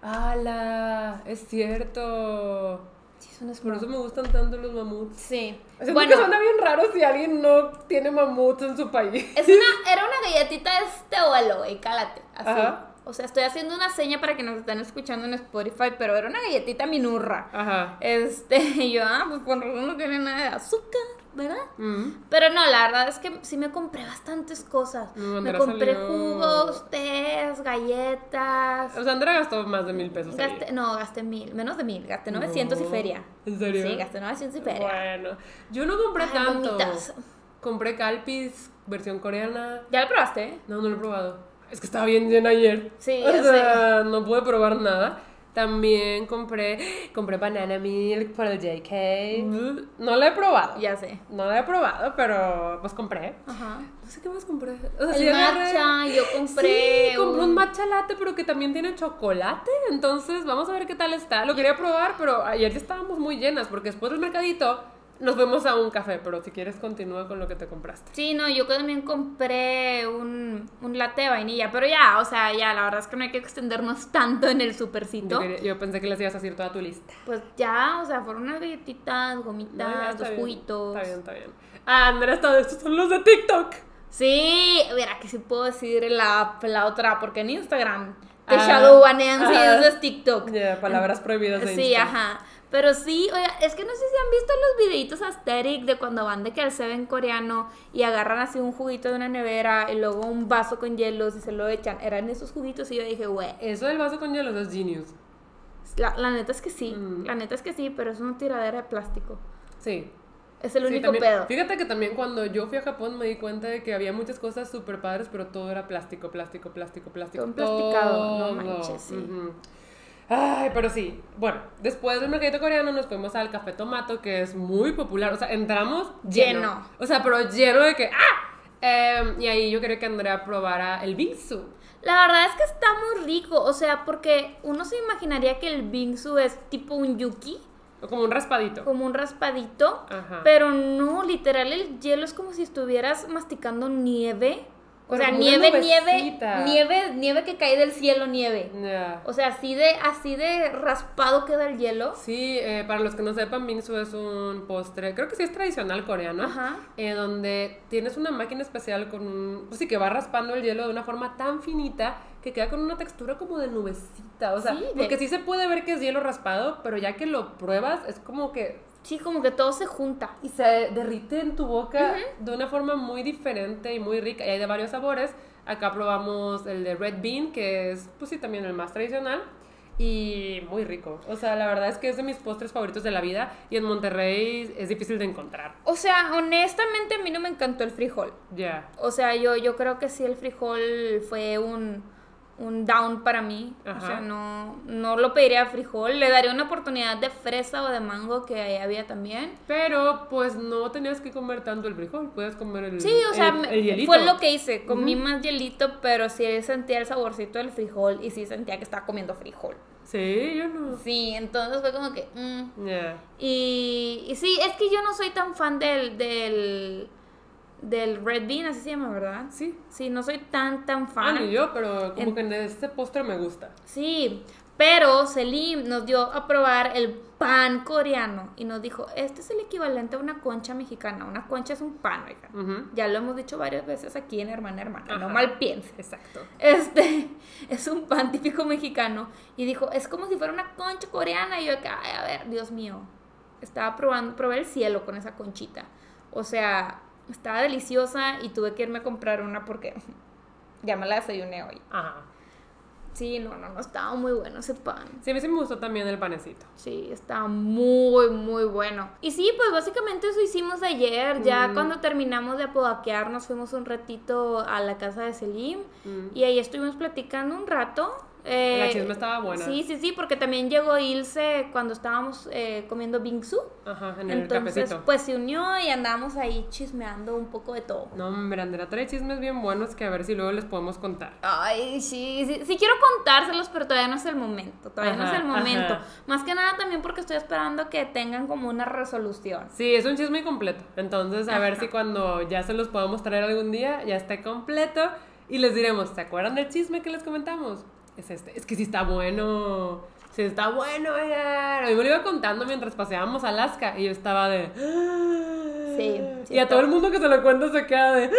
¡Hala! Es cierto. Sí, es un Por s'more. eso me gustan tanto los mamuts. Sí. Siento bueno, que suena bien raro si alguien no tiene mamuts en su país. es una, era una galletita de este vuelo, güey, cálate. Así. Ajá. O sea, estoy haciendo una seña para que nos estén escuchando en Spotify, pero era una galletita minurra. Ajá. Este, y yo, ah, pues por razón no tiene nada de azúcar, ¿verdad? Mm. Pero no, la verdad es que sí me compré bastantes cosas. No, me compré salió- jugos, tés, galletas. O sea, Andrea gastó más de mil pesos. Gasté, no, gasté mil, menos de mil, gasté 900 y feria. ¿En serio? Sí, gasté 900 y feria. Bueno, yo no compré Ay, tanto. gomitas. Compré Calpis, versión coreana. ¿Ya lo probaste? No, no lo he probado. Es que estaba bien llena ayer. Sí, o sea, no pude probar nada. También compré, compré banana milk para el JK. No la he probado. Ya sé. No la he probado, pero pues compré. Ajá. No sé qué más compré. O sea, El agarré- matcha, yo compré. Sí, compré un un- matcha latte, pero que también tiene chocolate. Entonces, vamos a ver qué tal está. Lo quería probar, pero ayer ya estábamos muy llenas, porque después del mercadito nos fuimos a un café. Pero si quieres, continúa con lo que te compraste. Sí, no, yo también compré un, un latte de vainilla, pero ya, o sea, ya, la verdad es que no hay que extendernos tanto en el Yo, supercito. quería- yo pensé que les ibas a decir toda tu lista. Pues ya, o sea, fueron unas galletitas, No, gomitas, dos bien, juguitos. Está bien, está bien. Ah, Andrea, todo estos son los de TikTok. Sí, mira, que sí puedo decir la, la otra, porque en Instagram te Ah, shadowbanean si ajá. es de TikTok. Palabras prohibidas de Sí, Instagram. ajá. Pero sí, oiga, es que no sé si han visto los videitos aesthetic de cuando van de que al Seven coreano y agarran así un juguito de una nevera y luego un vaso con hielos y se lo echan. Eran esos juguitos y yo dije, güey, Eso del vaso con hielos es genius. la, la neta es que sí, Mm. la neta es que sí, pero es una tiradera de plástico. Sí. Es el Sí, único también- pedo. Fíjate que también cuando yo fui a Japón me di cuenta de que había muchas cosas súper padres, pero todo era plástico, plástico, plástico, plástico. Todo emplasticado, no manches, sí. Ay, pero sí. Bueno, después del mercadito coreano nos fuimos al Café Tomato, que es muy popular. O sea, entramos lleno. Lleno. O sea, pero lleno de que ¡ah! Em, y ahí yo quería que Andrea probara el bingsu. La verdad es que está muy rico, o sea, porque uno se imaginaría que el bingsu es tipo un yuki, O como un raspadito. como un raspadito, Ajá. pero no, literal el hielo es como si estuvieras masticando nieve. O sea, nieve, nieve, nieve, nieve que cae del cielo, nieve. O sea, así de, así de raspado queda el hielo. Sí, eh, para los que no sepan, bingsu es un postre, creo que sí es tradicional coreano, Ajá. eh, donde tienes una máquina especial con un, pues sí, que va raspando el hielo de una forma tan finita que queda con una textura como de nubecita, o sea, Sí, de- porque sí se puede ver que es hielo raspado, pero ya que lo pruebas es como que Sí, como que todo se junta. y se derrite en tu boca de una forma muy diferente y muy rica. Y hay de varios sabores. Acá probamos el de Red Bean, que es, pues sí, también el más tradicional. Y muy rico. O sea, la verdad es que es de mis postres favoritos de la vida. Y en Monterrey es difícil de encontrar. O sea, honestamente a mí no me encantó el frijol. Ya. O sea, yo, yo creo que sí el frijol fue un, un down para mí. Ajá. O sea, no, no lo pediría frijol. Le daría una oportunidad de fresa o de mango que ahí había también. Pero pues no tenías que comer tanto el frijol. Puedes comer el, Sí, o sea, el, hielito. fue lo que hice. Comí más hielito, pero sí sentía el saborcito del frijol y sí sentía que estaba comiendo frijol. Sí, yo no. Sí, entonces fue como que... mm. Y, y sí, es que yo no soy tan fan del, del, del Red Bean, así se llama, ¿verdad? Sí. Sí, no soy tan, tan Ah, fan. ni yo, pero como En- que en este postre me gusta. Sí, pero Selim nos dio a probar el pan coreano y nos dijo, este es el equivalente a una concha mexicana. Una concha es un pan, oigan. Ujú. Ya lo hemos dicho varias veces aquí en Hermana Hermana, no mal piense. Exacto. Este es un pan típico mexicano y dijo, es como si fuera una concha coreana. Y yo, ay, a ver, Dios mío. Estaba probando, probé el cielo con esa conchita. O sea, estaba deliciosa y tuve que irme a comprar una porque ya me la desayuné hoy. Ajá. Sí, no, no, no, estaba muy bueno ese pan. Sí, a mí sí me gustó también el panecito. Sí, estaba muy, muy bueno. Y sí, pues básicamente eso hicimos ayer. Ya Mm. cuando terminamos de apodaquear, nos fuimos un ratito a la casa de Selim. Mm. Y ahí estuvimos platicando un rato. Eh, la chisme estaba buena. Sí, sí, sí, porque también llegó Ilse cuando estábamos eh, comiendo bingsu. Ajá, en el Entonces, cafecito. pues se unió y andamos ahí chismeando un poco de todo. No, hombre, Andrea trae chismes bien buenos que a ver si luego les podemos contar. Ay, sí, sí, sí quiero contárselos, pero todavía no es el momento, todavía no es Ajá, el momento. ajá. Más que nada también porque estoy esperando que tengan como una resolución. Sí, es un chisme incompleto. Entonces, a ver Ajá. si cuando ya se los podamos traer algún día, ya esté completo. Y les diremos, ¿se acuerdan del chisme que les comentamos? Es este. Es que sí está bueno. Sí está bueno, oigan. A mí me lo iba contando mientras paseábamos a Alaska y yo estaba de... Sí, sí y a todo el mundo que se lo cuenta se queda de...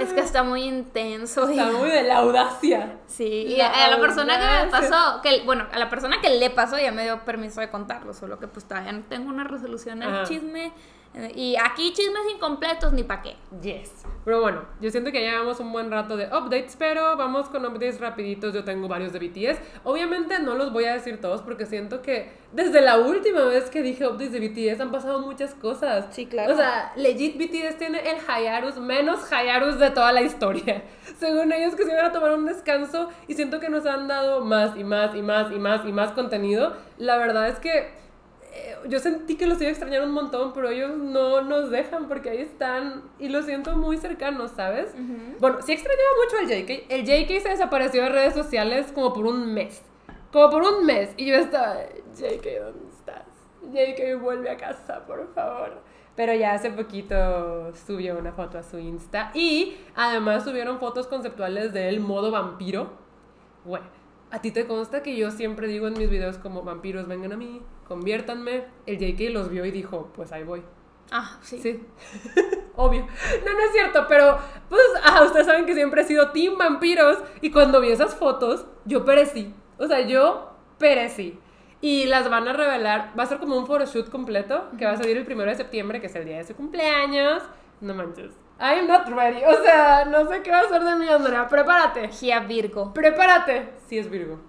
Es que está muy intenso. y- Está muy de la audacia. Sí, y La a la persona que me pasó, que bueno, a la persona que le pasó ya me dio permiso de contarlo, solo que pues todavía no tengo una resolución al chisme. Y aquí chismes incompletos ni pa' qué. Yes. Pero bueno, yo siento que ya llevamos un buen rato de updates, pero vamos con updates rapiditos. Yo tengo varios de BTS. Obviamente no los voy a decir todos porque siento que desde la última vez que dije updates de BTS han pasado muchas cosas. Sí, claro. O sea, legit BTS tiene el Hayarus menos Hayarus de toda la historia. Según ellos que se iban a tomar un descanso y siento que nos han dado más y más y más y más y más contenido. La verdad es que yo sentí que los iba a extrañar un montón, pero ellos no nos dejan porque ahí están y los siento muy cercanos, ¿sabes? Bueno, sí extrañaba mucho al JK. El JK se desapareció de redes sociales como por un mes. Como por un mes. Y yo estaba, JK, ¿dónde estás? JK, vuelve a casa, por favor. Pero ya hace poquito subió una foto a su Insta. Y además subieron fotos conceptuales del modo vampiro. Bueno, a ti te consta que yo siempre digo en mis videos como vampiros vengan a mí, conviértanme. El JK los vio y dijo, pues ahí voy. Ah, sí. Sí. Obvio. No, no es cierto, pero pues, ah, ustedes saben que siempre he sido team vampiros y cuando vi esas fotos, yo perecí. O sea, yo perecí. Y las van a revelar, va a ser como un photoshoot completo, que va a salir el primero de septiembre, que es el día de su cumpleaños. No manches. I'm not ready. O sea, no sé qué va a hacer de mi Andrea. Prepárate. Gia Virgo. Prepárate. Sí es Virgo.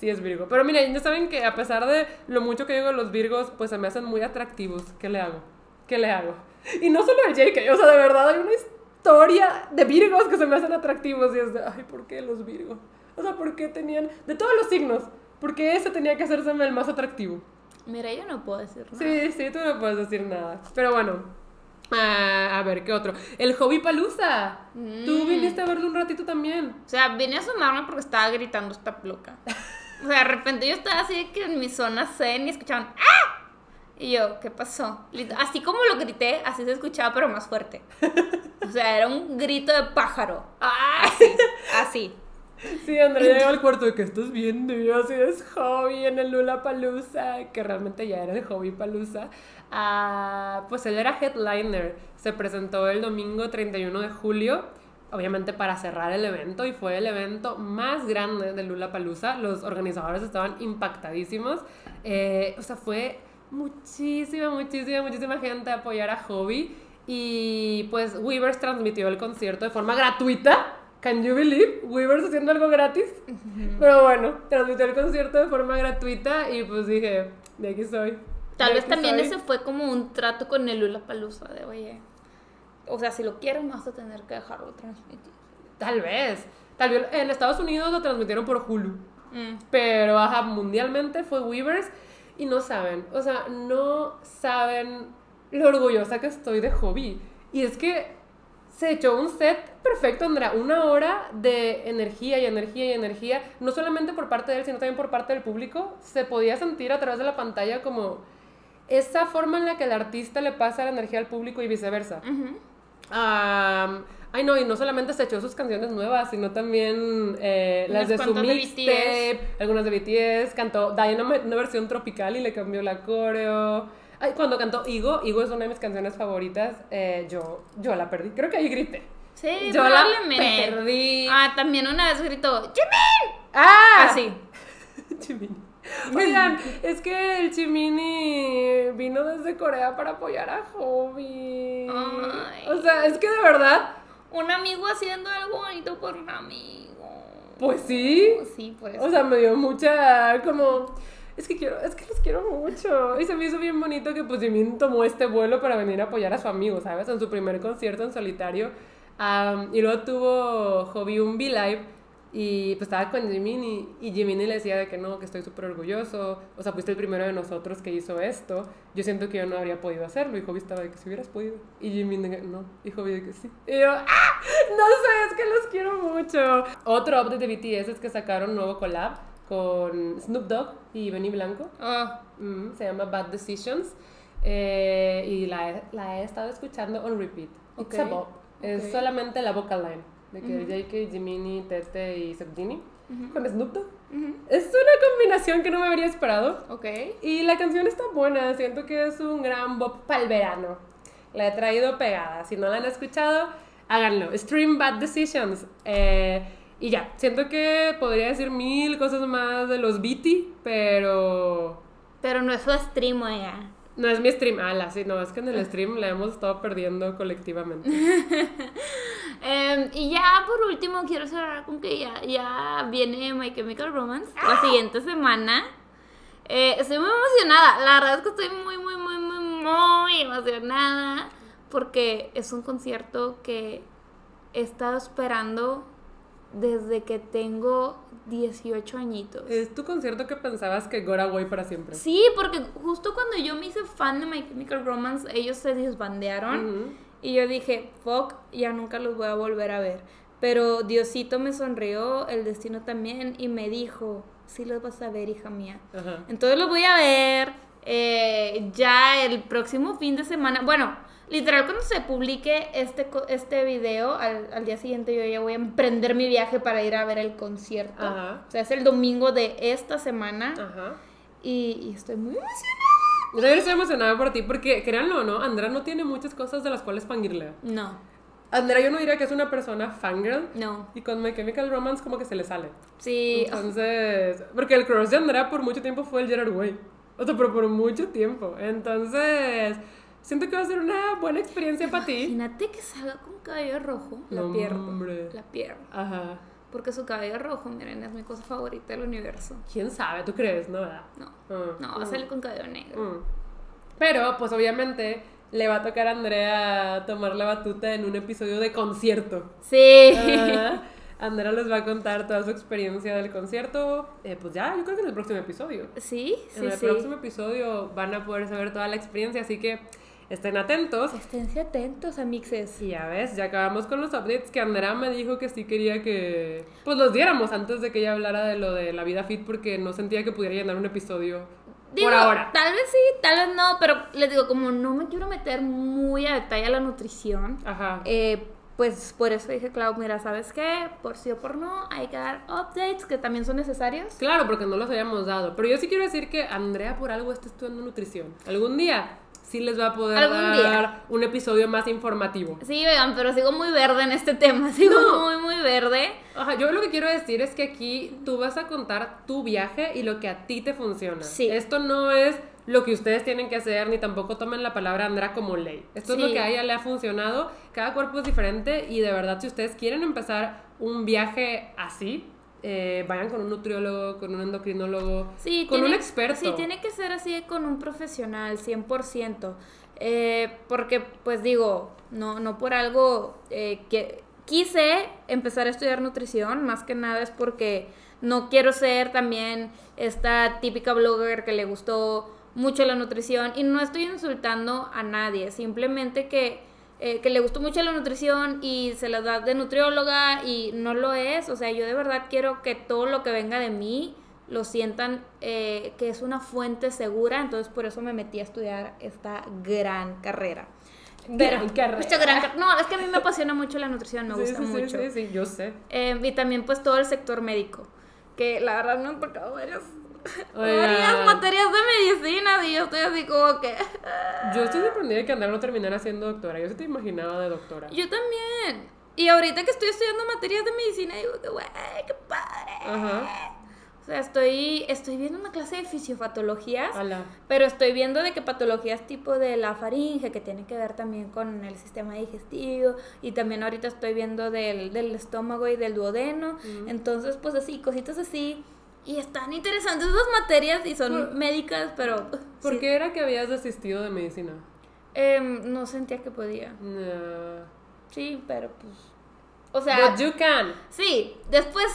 Sí es Virgo. Pero miren, ya saben que a pesar de lo mucho que digo de los Virgos, pues se me hacen muy atractivos. ¿Qué le hago? ¿Qué le hago? Y no solo el JK, o sea, de verdad hay una historia de Virgos que se me hacen atractivos y es de, ay, ¿por qué los Virgos? O sea, ¿por qué tenían, de todos los signos, ¿por qué ese tenía que hacerse el más atractivo? Mira, yo no puedo decir nada. Sí, sí, tú no puedes decir nada. Pero bueno, ah, a ver, ¿qué otro? El Hobby Palusa. Tú Mm. viniste a verlo un ratito también. O sea, vine a sumarme porque estaba gritando esta loca. O sea, de repente yo estaba así de que en mi zona zen y escuchaban ¡Ah! Y yo, ¿qué pasó? Así como lo grité, así se escuchaba, pero más fuerte. O sea, era un grito de pájaro. Así, así. Sí, Andrea llegó al cuarto de que estás viendo y yo así es hobby en el Lula Palusa, que realmente ya era el hobby Palusa. Ah, pues él era headliner. Se presentó el domingo 31 de julio, obviamente para cerrar el evento, y fue el evento más grande del Lula Palusa. Los organizadores estaban impactadísimos. Eh, o sea, fue muchísima, muchísima, muchísima gente a apoyar a Hobby. Y pues Weavers transmitió el concierto de forma gratuita. Can you believe? Weavers haciendo algo gratis. Pero bueno, transmitió el concierto de forma gratuita y pues dije, de aquí soy. Tal de vez también soy. ese fue como un trato con el Lula Palusa de, oye, o sea, si lo quieres, vas a tener que dejarlo transmitir. Tal vez. Tal vez en Estados Unidos lo transmitieron por Hulu. Mm. Pero ajá, mundialmente fue Weavers y no saben, o sea, no saben lo orgullosa que estoy de Hobby. Y es que se echó un set perfecto, Andrea, una hora de energía y energía y energía, no solamente por parte de él, sino también por parte del público. Se podía sentir a través de la pantalla como esa forma en la que el artista le pasa la energía al público y viceversa. Ujú. Am, ay, no, y no solamente se echó sus canciones nuevas, sino también eh, las de su mixtape, algunas de BTS, cantó Diana una, versión tropical y le cambió la coreo. Ay, cuando cantó Igo, Igo es una de mis canciones favoritas, eh, yo, yo la perdí, creo que ahí grité. Sí, Yo la probablemente. perdí. Ah, también una vez gritó, ¡Jimin! ¡Ah! Así. Chimini. Oigan, es que el Chimini vino desde Corea para apoyar a Hobby. Ay. O sea, es que de verdad, Un amigo haciendo algo bonito por un amigo. pues sí. Sí, pues. O sea, me dio mucha como es que quiero, es que los quiero mucho. Y se me hizo bien bonito que pues Jimin tomó este vuelo para venir a apoyar a su amigo, ¿sabes? En su primer concierto en solitario. Y luego tuvo Hobby un V-Live Y pues estaba con Jiminy y Jiminy le decía de que no, que estoy súper orgulloso. O sea, fuiste el primero de nosotros que hizo esto. Yo siento que yo no habría podido hacerlo. Y Hobby estaba de que si hubieras podido. Y Jiminy de que no. Y Hobby de que sí. Y yo, ¡ah! No sé, es que los quiero mucho. Otro update de BTS es que sacaron un nuevo collab con Snoop Dogg y Benny Blanco. Ah, Mm, se llama Bad Decisions. Eh, y la, la he estado escuchando on repeat. It's a bop. Es ok. solamente la vocal line. De que JK, Jiminy, Tete y Septini. Con Snoop Dogg. Es una combinación que no me habría esperado. ok. Y la canción está buena. Siento que es un gran bop para el verano. La he traído pegada. Si no la han escuchado, háganlo. Stream Bad Decisions. Eh, y ya, siento que podría decir mil cosas más de los BT, pero Pero no es su stream, oiga. No es mi stream. Ah, la sí, no, es que en el stream la hemos estado perdiendo colectivamente. Em, y ya por último quiero cerrar con que ya, ya viene My Chemical Romance la siguiente semana. Eh, estoy muy emocionada. La verdad es que estoy muy, muy, muy, muy, muy emocionada. Porque es un concierto que he estado esperando desde que tengo 18 añitos. es tu concierto que pensabas que Gora Away para siempre. Sí, porque justo cuando yo me hice fan de My Chemical Romance, ellos se disbandearon. Ujú. Y yo dije, fuck, ya nunca los voy a volver a ver. Pero Diosito me sonrió, el destino también, y me dijo, sí los vas a ver, hija mía. Ajá. Entonces los voy a ver eh, ya el próximo fin de semana. Bueno, literal, cuando se publique este, este video, al, al día siguiente yo ya voy a emprender mi viaje para ir a ver el concierto. Ajá. O sea, es el domingo de esta semana. Ajá. Y, y estoy muy emocionada. Yo también estoy emocionada por ti porque, créanlo o no, Andrea no tiene muchas cosas de las cuales fangirlea. No, Andrea yo no diría que es una persona fangirl. no. Y con My Chemical Romance como que se le sale. Sí, Entonces, porque el crush de Andrea por mucho tiempo fue el Gerard Way. O sea, pero por mucho tiempo. Entonces, siento que va a ser una buena experiencia para ti. Imagínate que salga con cabello rojo. La No, pierdo. hombre. La pierdo. Ajá. Porque su cabello rojo, miren, es mi cosa favorita del universo. ¿Quién sabe? ¿Tú crees? No, ¿verdad? No. Ah, No, va a mm, salir con cabello negro. mm. Pero, pues obviamente, le va a tocar a Andrea tomar la batuta en un episodio de concierto. Sí. Ajá. Andrea les va a contar toda su experiencia del concierto. Eh, pues ya, yo creo que en el próximo episodio. Sí, En sí, el sí. próximo episodio van a poder saber toda la experiencia, así que estén atentos. Esténse atentos, amixes. Y ya ves, ya acabamos con los updates que Andrea me dijo que sí quería que pues los diéramos antes de que ella hablara de lo de la vida fit porque no sentía que pudiera llenar un episodio Digo, por ahora. Tal vez sí, tal vez no, pero les digo, como no me quiero meter muy a detalle a la nutrición, Ajá. eh, pues por eso dije, Clau, mira, ¿sabes qué? Por sí o por no, hay que dar updates que también son necesarios. Claro, porque no los habíamos dado. Pero yo sí quiero decir que Andrea por algo está estudiando nutrición. Algún día sí les va a poder dar día. un episodio más informativo. Sí, oigan, pero sigo muy verde en este tema, sigo No. muy, muy verde. Ajá, yo lo que quiero decir es que aquí tú vas a contar tu viaje y lo que a ti te funciona. Sí. Esto no es lo que ustedes tienen que hacer, ni tampoco tomen la palabra Andrea como ley. Esto es lo que a ella le ha funcionado. Cada cuerpo es diferente y de verdad si ustedes quieren empezar un viaje así, eh, vayan con un nutriólogo, con un endocrinólogo, Sí, con tiene- un experto. Sí, tiene que ser así con un profesional, 100%. Eh, porque, pues digo, no, no por algo eh, que quise empezar a estudiar nutrición, más que nada es porque no quiero ser también esta típica blogger que le gustó mucho la nutrición y no estoy insultando a nadie, simplemente que, eh, que le gustó mucho la nutrición y se la da de nutrióloga y no lo es, o sea, yo de verdad quiero que todo lo que venga de mí lo sientan eh, que es una fuente segura, entonces por eso me metí a estudiar esta gran carrera. Gran carrera. Esta gran car- no, es que a mí me apasiona mucho la nutrición, me Sí, gusta sí, sí, mucho. Sí, sí, yo sé. Eh, y también pues todo el sector médico, que la verdad me han tocado varias. Varias materias de medicina y yo estoy así como que... Yo estoy sorprendida de que Andrea no terminara siendo doctora. Yo sí te imaginaba de doctora. Yo también. Y ahorita que estoy estudiando materias de medicina digo que, güey, qué padre. Ajá. O sea, estoy, estoy viendo una clase de fisiopatologías. Ala. Pero estoy viendo de que patologías tipo de la faringe, que tiene que ver también con el sistema digestivo, y también ahorita estoy viendo del, del estómago y del duodeno, entonces pues así, cositas así, y están interesantes esas materias y son Por- médicas, pero ¿Por sí, qué era que habías desistido de medicina? em, no sentía que podía. Nah. Sí, pero pues O sea, But you can. sí, después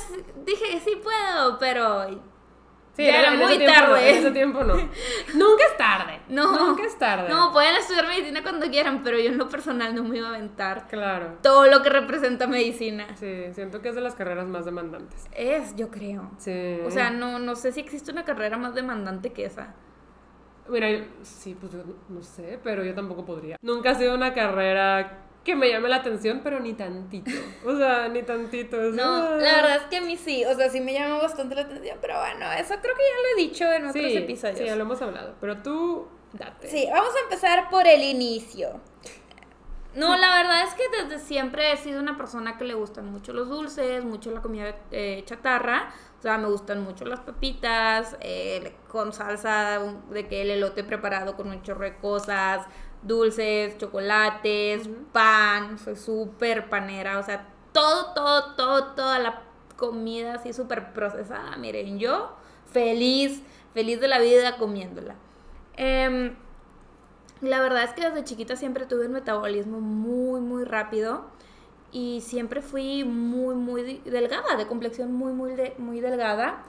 dije, sí puedo, pero Sí, ya era muy no, tarde. en ese tiempo no. Nunca es tarde. No. Nunca es tarde. No, pueden estudiar medicina cuando quieran, pero yo en lo personal no me iba a aventar Claro. todo lo que representa medicina. Sí, siento que es de las carreras más demandantes. Es, yo creo. Sí. O sea, no, no sé si existe una carrera más demandante que esa. Mira, sí, pues yo no sé, pero yo tampoco podría. Nunca ha sido una carrera que me llame la atención, pero ni tantito. O sea, ni tantito. es- No, la verdad es que a mí sí, o sea, sí me llama bastante la atención, pero bueno, eso creo que ya lo he dicho en otros Sí, episodios. sí, ya lo hemos hablado. Pero tú, date. Sí, vamos a empezar por el inicio. No, la verdad es que desde siempre he sido una persona que le gustan mucho los dulces, mucho la comida eh, chatarra. O sea, me gustan mucho las papitas, eh, con salsa, de que el elote preparado con un chorro de cosas, dulces, chocolates, pan, soy súper panera. O sea, todo, todo, todo, toda la comida así súper procesada. Miren, yo feliz, feliz de la vida comiéndola. Em, la verdad es que desde chiquita siempre tuve un metabolismo muy, muy rápido y siempre fui muy, muy delgada, de complexión muy, muy, de- muy delgada.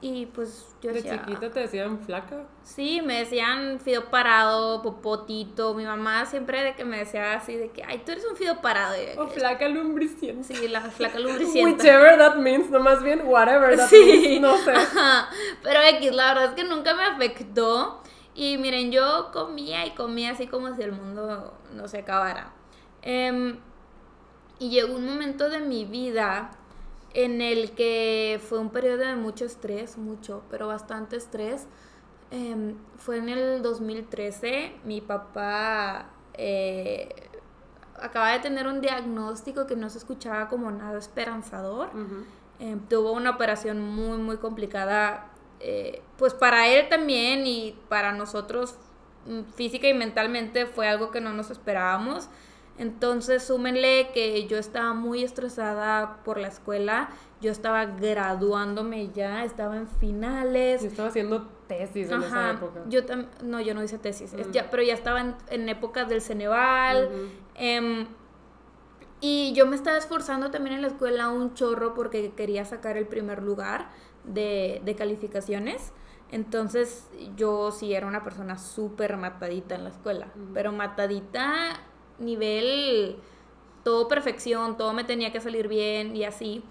Y pues yo De decía, chiquita te decían flaca. sí, me decían fideo parado, popotito. Mi mamá siempre de que me decía así de que, ay, tú eres un fideo parado. De O flaca lumbriciente. sí, la flaca lubricienta. Whichever that means, no más bien whatever that Sí. means, no sé. Ajá, Pero X, la verdad es que nunca me afectó. Y miren, yo comía y comía así como si el mundo no se acabara. Em, y llegó un momento de mi vida en el que fue un periodo de mucho estrés, mucho, pero bastante estrés. Em, fue en el 2013, mi papá eh, acaba de tener un diagnóstico que no se escuchaba como nada esperanzador. Eh, tuvo una operación muy, muy complicada, eh, pues para él también y para nosotros mm, física y mentalmente fue algo que no nos esperábamos. Entonces, súmenle que yo estaba muy estresada por la escuela, yo estaba graduándome ya, estaba en finales. Yo estaba haciendo tesis en esa época. yo no, yo no hice tesis, es Mm. ya, pero ya estaba en, en épocas del Ceneval. Em, y yo me estaba esforzando también en la escuela un chorro porque quería sacar el primer lugar de, de calificaciones. Entonces yo sí era una persona súper matadita en la escuela, pero matadita nivel todo perfección, todo me tenía que salir bien y así.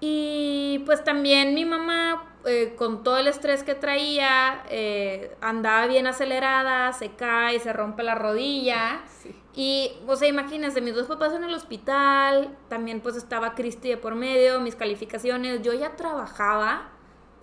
Y pues también mi mamá, eh, con todo el estrés que traía, eh, andaba bien acelerada, se cae, se rompe la rodilla. Sí. Y, o sea, imagínense, mis dos papás en el hospital, también pues estaba Cristi de por medio, mis calificaciones, yo ya trabajaba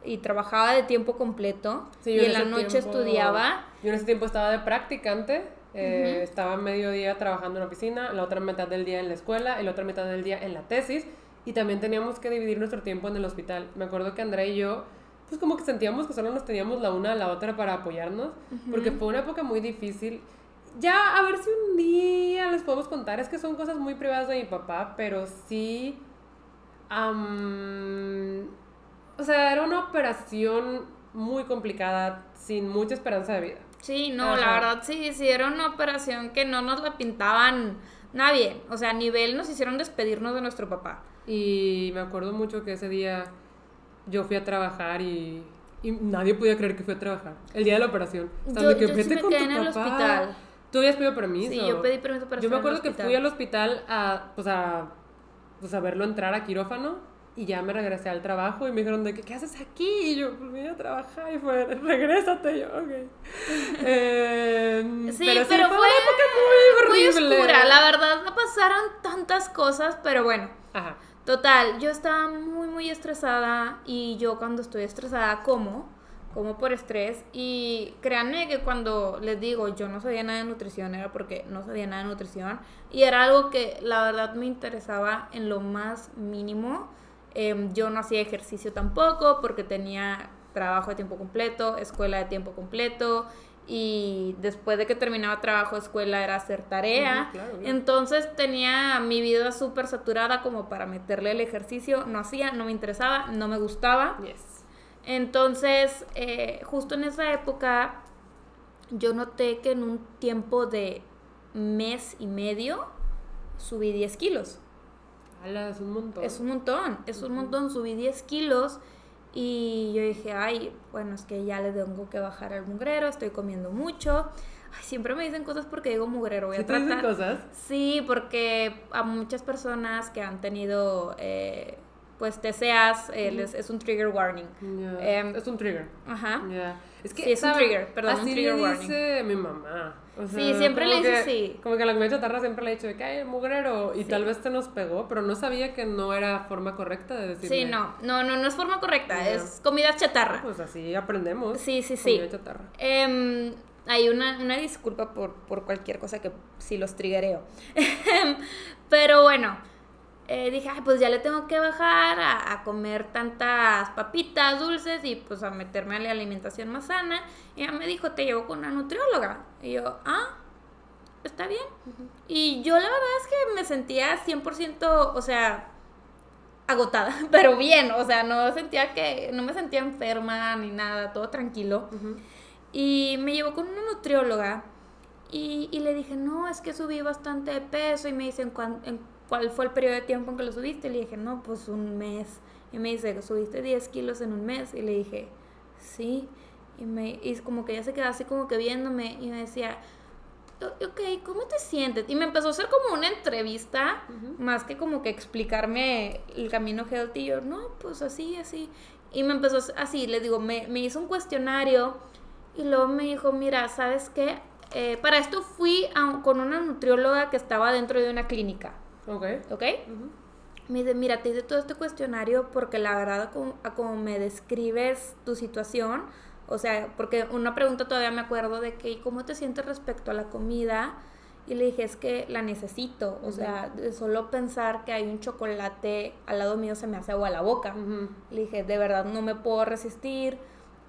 y trabajaba de tiempo completo Sí, y en la noche tiempo- estudiaba. Yo en ese tiempo estaba de practicante. Eh, Estaba medio día trabajando en la oficina, la otra mitad del día en la escuela y la otra mitad del día en la tesis. Y también teníamos que dividir nuestro tiempo en el hospital. Me acuerdo que Andrea y yo, pues como que sentíamos que solo nos teníamos la una a la otra para apoyarnos, porque fue una época muy difícil. Ya, a ver si un día les podemos contar, es que son cosas muy privadas de mi papá, pero sí... am, o sea, era una operación muy complicada, sin mucha esperanza de vida. Sí, no, Ajá. la verdad sí, era una operación que no nos la pintaban nada bien. O sea, a nivel nos hicieron despedirnos de nuestro papá. Y me acuerdo mucho que ese día yo fui a trabajar y, y nadie podía creer que fui a trabajar. El día de la operación. Estaban Yo- de que yo sí me con quedé tu en el papá". hospital. Tú habías pedido permiso. Sí, yo pedí permiso para Yo me acuerdo que fui al hospital a, pues a, pues a verlo entrar a quirófano y ya me regresé al trabajo y me dijeron de que, ¿qué haces aquí? Y yo, pues vine a trabajar y fue, regrésate. Y yo, ok. Eh, Sí, pero, sí, pero fue, fue una época muy Muy oscura, la verdad, pasaron tantas cosas, pero bueno. Ajá. Total, yo estaba muy, muy estresada y yo cuando estoy estresada como, como por estrés y créanme que cuando les digo yo no sabía nada de nutrición era porque no sabía nada de nutrición y era algo que la verdad me interesaba en lo más mínimo. Em, yo no hacía ejercicio tampoco porque tenía trabajo de tiempo completo, escuela de tiempo completo y después de que terminaba trabajo, escuela era hacer tarea. Ujú, claro, claro. Entonces tenía mi vida súper saturada como para meterle el ejercicio. No hacía, no me interesaba, no me gustaba. Yes. Entonces, eh, justo en esa época, yo noté que en un tiempo de mes y medio subí 10 kilos. Ala, es un montón. Es un montón, es un montón. Subí 10 kilos y yo dije, ay, bueno, es que ya le tengo que bajar al mugrero, estoy comiendo mucho. Ay, siempre me dicen cosas porque digo mugrero. Voy a ¿Sí te dicen tratar. cosas? Sí, porque a muchas personas que han tenido, eh, pues, TCAs, eh, es un trigger warning. Ya. Em, es un trigger. Ajá. Ya. Es que Sí, es un trigger, perdón, un así trigger le warning. dice mi mamá. O Sí, siempre le dice que- sí. Como que la comida chatarra siempre le ha dicho de que hay mugrero y tal vez te nos pegó, pero no sabía que no era forma correcta de decirle. Sí, no, no, no, no es forma correcta, es comida chatarra. Pues así aprendemos. Sí, sí, sí. Comida chatarra. Em, hay una, una disculpa por, por cualquier cosa que si los triggereo. Pero bueno, eh, dije, Ay, pues ya le tengo que bajar a, a comer tantas papitas dulces y pues a meterme a la alimentación más sana. Y ella me dijo, te llevo con una nutrióloga. Y yo, ah, está bien. Y yo la verdad es que me sentía 100%, o sea, agotada, pero bien, o sea, no sentía que, no me sentía enferma ni nada, todo tranquilo. Y me llevó con una nutrióloga y, y le dije, no, es que subí bastante de peso y me dice, ¿en, cuán- en cuál fue el periodo de tiempo en que lo subiste? Y le dije, no, pues un mes. Y me dice, ¿subiste 10 kilos en un mes? Y le dije, sí. Y, me, y como que ella se quedaba así como que viéndome y me decía, "O- ok, ¿cómo te sientes? Y me empezó a hacer como una entrevista, más que como que explicarme el camino healthy. Y yo, no, pues así, así. Y me empezó así, le digo, me, me hizo un cuestionario y luego me dijo, mira, ¿sabes qué? Eh, para esto fui a- con una nutrióloga que estaba dentro de una clínica, Ok. ¿ok? Me dice, mira, te hice todo este cuestionario porque la verdad, como, a como me describes tu situación, o sea, porque una pregunta todavía me acuerdo de que, ¿y cómo te sientes respecto a la comida? Y le dije, es que la necesito, o sea, de solo pensar que hay un chocolate al lado mío se me hace agua a la boca. Le dije, de verdad no me puedo resistir.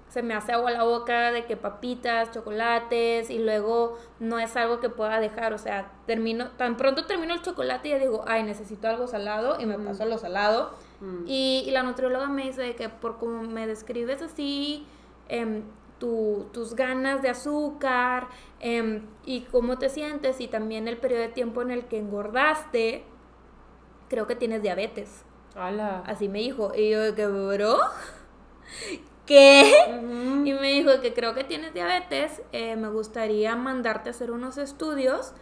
Se me hace agua a la boca de que papitas, chocolates y luego no es algo que pueda dejar. O sea, termino, tan pronto termino el chocolate y ya digo, ay, necesito algo salado y me paso a lo salado. Mm. Y, y la nutrióloga me dice que por como me describes así, tu- tus ganas de azúcar em, y cómo te sientes y también el periodo de tiempo en el que engordaste, creo que tienes diabetes. Así me dijo. Y yo, de que, bro? ¿Qué? Y me dijo que creo que tienes diabetes. eh, me gustaría mandarte a hacer unos estudios.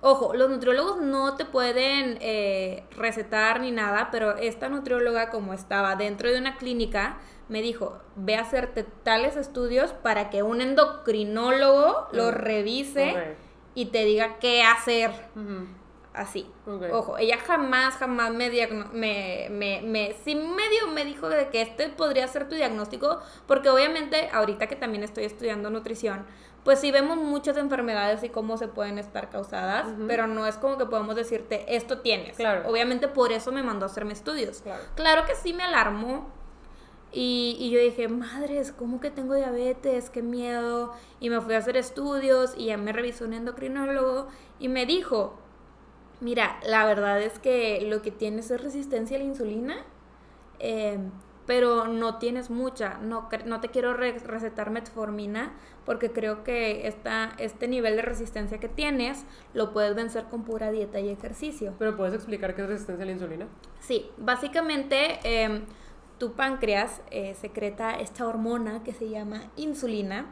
Ojo, los nutriólogos no te pueden eh, recetar ni nada, pero esta nutrióloga, como estaba dentro de una clínica, me dijo, ve a hacerte tales estudios para que un endocrinólogo lo Mm. revise y te diga qué hacer. Ujú. Así. Ojo, ella jamás, jamás me, me, me, me, sí medio me dijo de que este podría ser tu diagnóstico, porque obviamente ahorita que también estoy estudiando nutrición, pues sí vemos muchas enfermedades y cómo se pueden estar causadas, pero no es como que podemos decirte, esto tienes. Claro. Obviamente por eso me mandó a hacerme estudios. Claro. Claro que sí me alarmó. Y, y yo dije, madres, ¿cómo que tengo diabetes? Qué miedo. Y me fui a hacer estudios y ya me revisó un endocrinólogo y me dijo, mira, la verdad es que lo que tienes es resistencia a la insulina, eh, pero no tienes mucha. No, no te quiero re- recetar metformina porque creo que esta, este nivel de resistencia que tienes lo puedes vencer con pura dieta y ejercicio. ¿Pero puedes explicar qué es resistencia a la insulina? Sí, básicamente em, tu páncreas eh, secreta esta hormona que se llama insulina.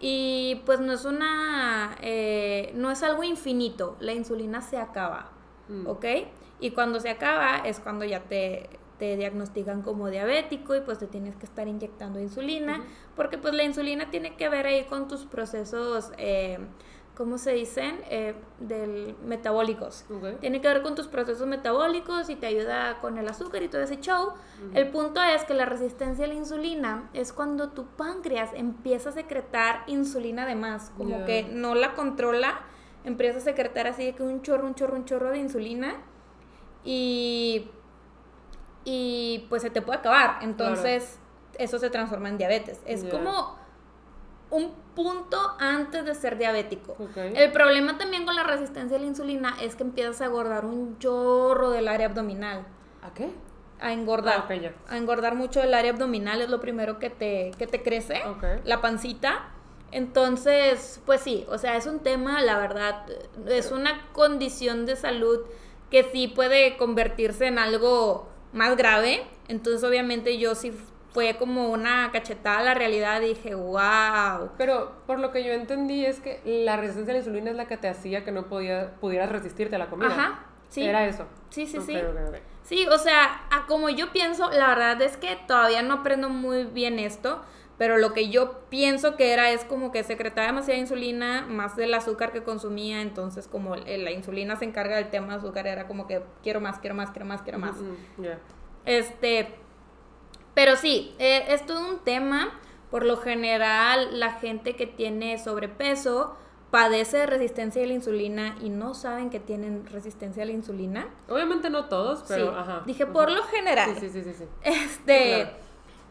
Y pues no es una, eh, no es algo infinito, la insulina se acaba, Mm. ¿ok? Y cuando se acaba es cuando ya te, te diagnostican como diabético y pues te tienes que estar inyectando insulina, porque pues la insulina tiene que ver ahí con tus procesos, eh, ¿cómo se dicen? Eh, del metabólicos. Tiene que ver con tus procesos metabólicos y te ayuda con el azúcar y todo ese show. El punto es que la resistencia a la insulina es cuando tu páncreas empieza a secretar insulina de más, como que no la controla, empieza a secretar así de que un chorro, un chorro, un chorro de insulina y, y pues se te puede acabar. Entonces eso se transforma en diabetes. Es como un punto antes de ser diabético. El problema también con la resistencia a la insulina es que empiezas a engordar un chorro del área abdominal. ¿A qué? A engordar. Ah. A engordar mucho del área abdominal es lo primero que te, que te crece. La pancita. Entonces, pues sí, o sea, es un tema, la verdad, es una condición de salud que sí puede convertirse en algo más grave. Entonces, obviamente, yo sí fue como una cachetada a la realidad dije, wow. Pero por lo que yo entendí es que la resistencia a la insulina es la que te hacía que no podía, pudieras resistirte a la comida. Ajá, sí. Era eso. Sí, sí, sí. Sí, o sea, a como yo pienso, la verdad es que todavía no aprendo muy bien esto, pero lo que yo pienso que era es como que secretaba demasiada insulina, más del azúcar que consumía, entonces como la insulina se encarga del tema de azúcar, era como que quiero más, quiero más, quiero más, quiero más. Este, pero sí, eh, es todo un tema. Por lo general, la gente que tiene sobrepeso padece de resistencia a la insulina y no saben que tienen resistencia a la insulina. Obviamente no todos, pero ajá. Dije por lo general. Sí, sí, sí, sí. Este,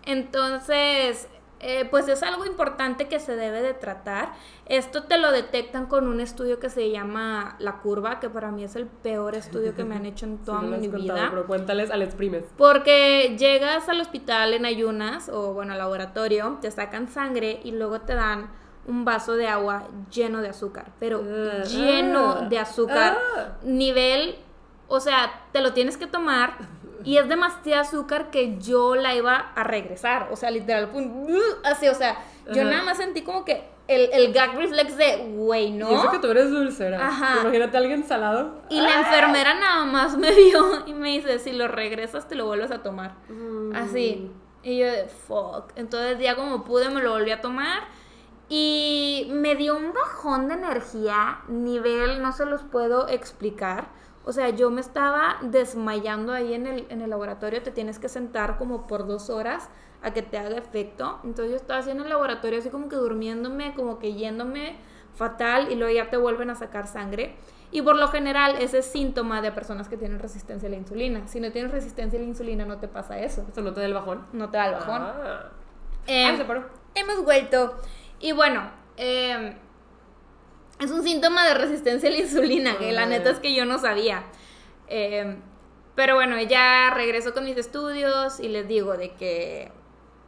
entonces, eh, pues es algo importante que se debe de tratar. Esto te lo detectan con un estudio que se llama La Curva, que para mí es el peor estudio que me han hecho en toda mi vida. Pero cuéntales al exprimes. Porque llegas al hospital en ayunas o bueno, al laboratorio, te sacan sangre y luego te dan un vaso de agua lleno de azúcar, pero ah, lleno ah, de azúcar, ah. nivel, o sea, te lo tienes que tomar y es demasiado azúcar que yo la iba a regresar. O sea, literal, así, o sea, yo nada más sentí como que el, el gag reflex de, güey, ¿no? Y eso que tú eres dulcera. Ajá. Imagínate a alguien salado. Y la enfermera nada más me vio y me dice, si lo regresas te lo vuelves a tomar. Mm. Así. Y yo de, fuck. Entonces ya como pude me lo volví a tomar. Y me dio un bajón de energía, nivel, no se los puedo explicar. O sea, yo me estaba desmayando ahí en el, en el laboratorio, te tienes que sentar como por dos horas a que te haga efecto. Entonces yo estaba así en el laboratorio, así como que durmiéndome, como que yéndome fatal y luego ya te vuelven a sacar sangre. Y por lo general ese es síntoma de personas que tienen resistencia a la insulina. Si no tienes resistencia a la insulina no te pasa eso. ¿Eso no te da el bajón? No te da el bajón. Ah. Eh, se paró. Hemos vuelto. Y bueno, eh, es un síntoma de resistencia a la insulina, que la neta es que yo no sabía. Eh, pero bueno, ya regreso con mis estudios y les digo de que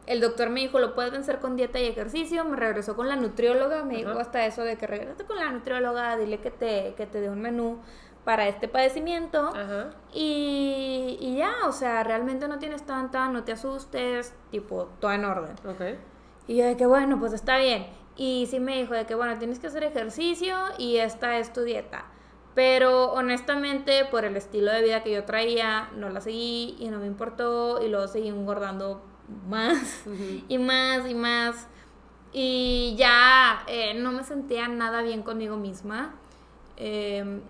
el doctor me dijo, lo puedes vencer con dieta y ejercicio. Me regresó con la nutrióloga, me dijo hasta eso de que regrese con la nutrióloga, dile que te, que te dé un menú para este padecimiento. Y, y, ya, o sea, realmente no tienes tanta, no te asustes, tipo, todo en orden. Y yo de que bueno, pues está bien. Y sí me dijo de que, bueno, tienes que hacer ejercicio y esta es tu dieta. Pero honestamente, por el estilo de vida que yo traía, no la seguí y no me importó. Y luego seguí engordando más y más y más. Y ya eh, no me sentía nada bien conmigo misma. Em,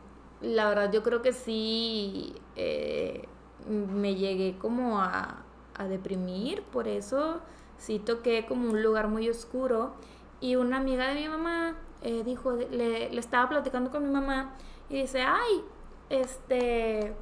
la verdad, yo creo que sí eh, me llegué como a, a deprimir. Por eso sí toqué como un lugar muy oscuro. Y una amiga de mi mamá eh, dijo, le, estaba platicando con mi mamá y dice, ay, este,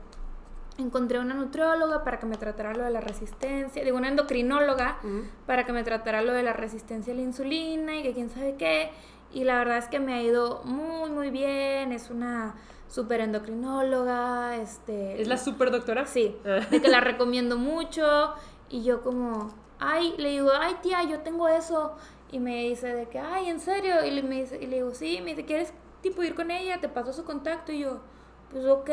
encontré una nutrióloga para que me tratara lo de la resistencia, digo, una endocrinóloga para que me tratara lo de la resistencia a la insulina y que quién sabe qué. Y la verdad es que me ha ido muy, muy bien, es una super endocrinóloga, este... ¿Es la super doctora? Sí, de que la recomiendo mucho y yo como, ay, le digo, ay tía, yo tengo eso y me dice de que, ay, ¿en serio? Y le, me dice, y le digo, sí, me dice, ¿quieres tipo ir con ella? Te pasó su contacto y yo, pues ok.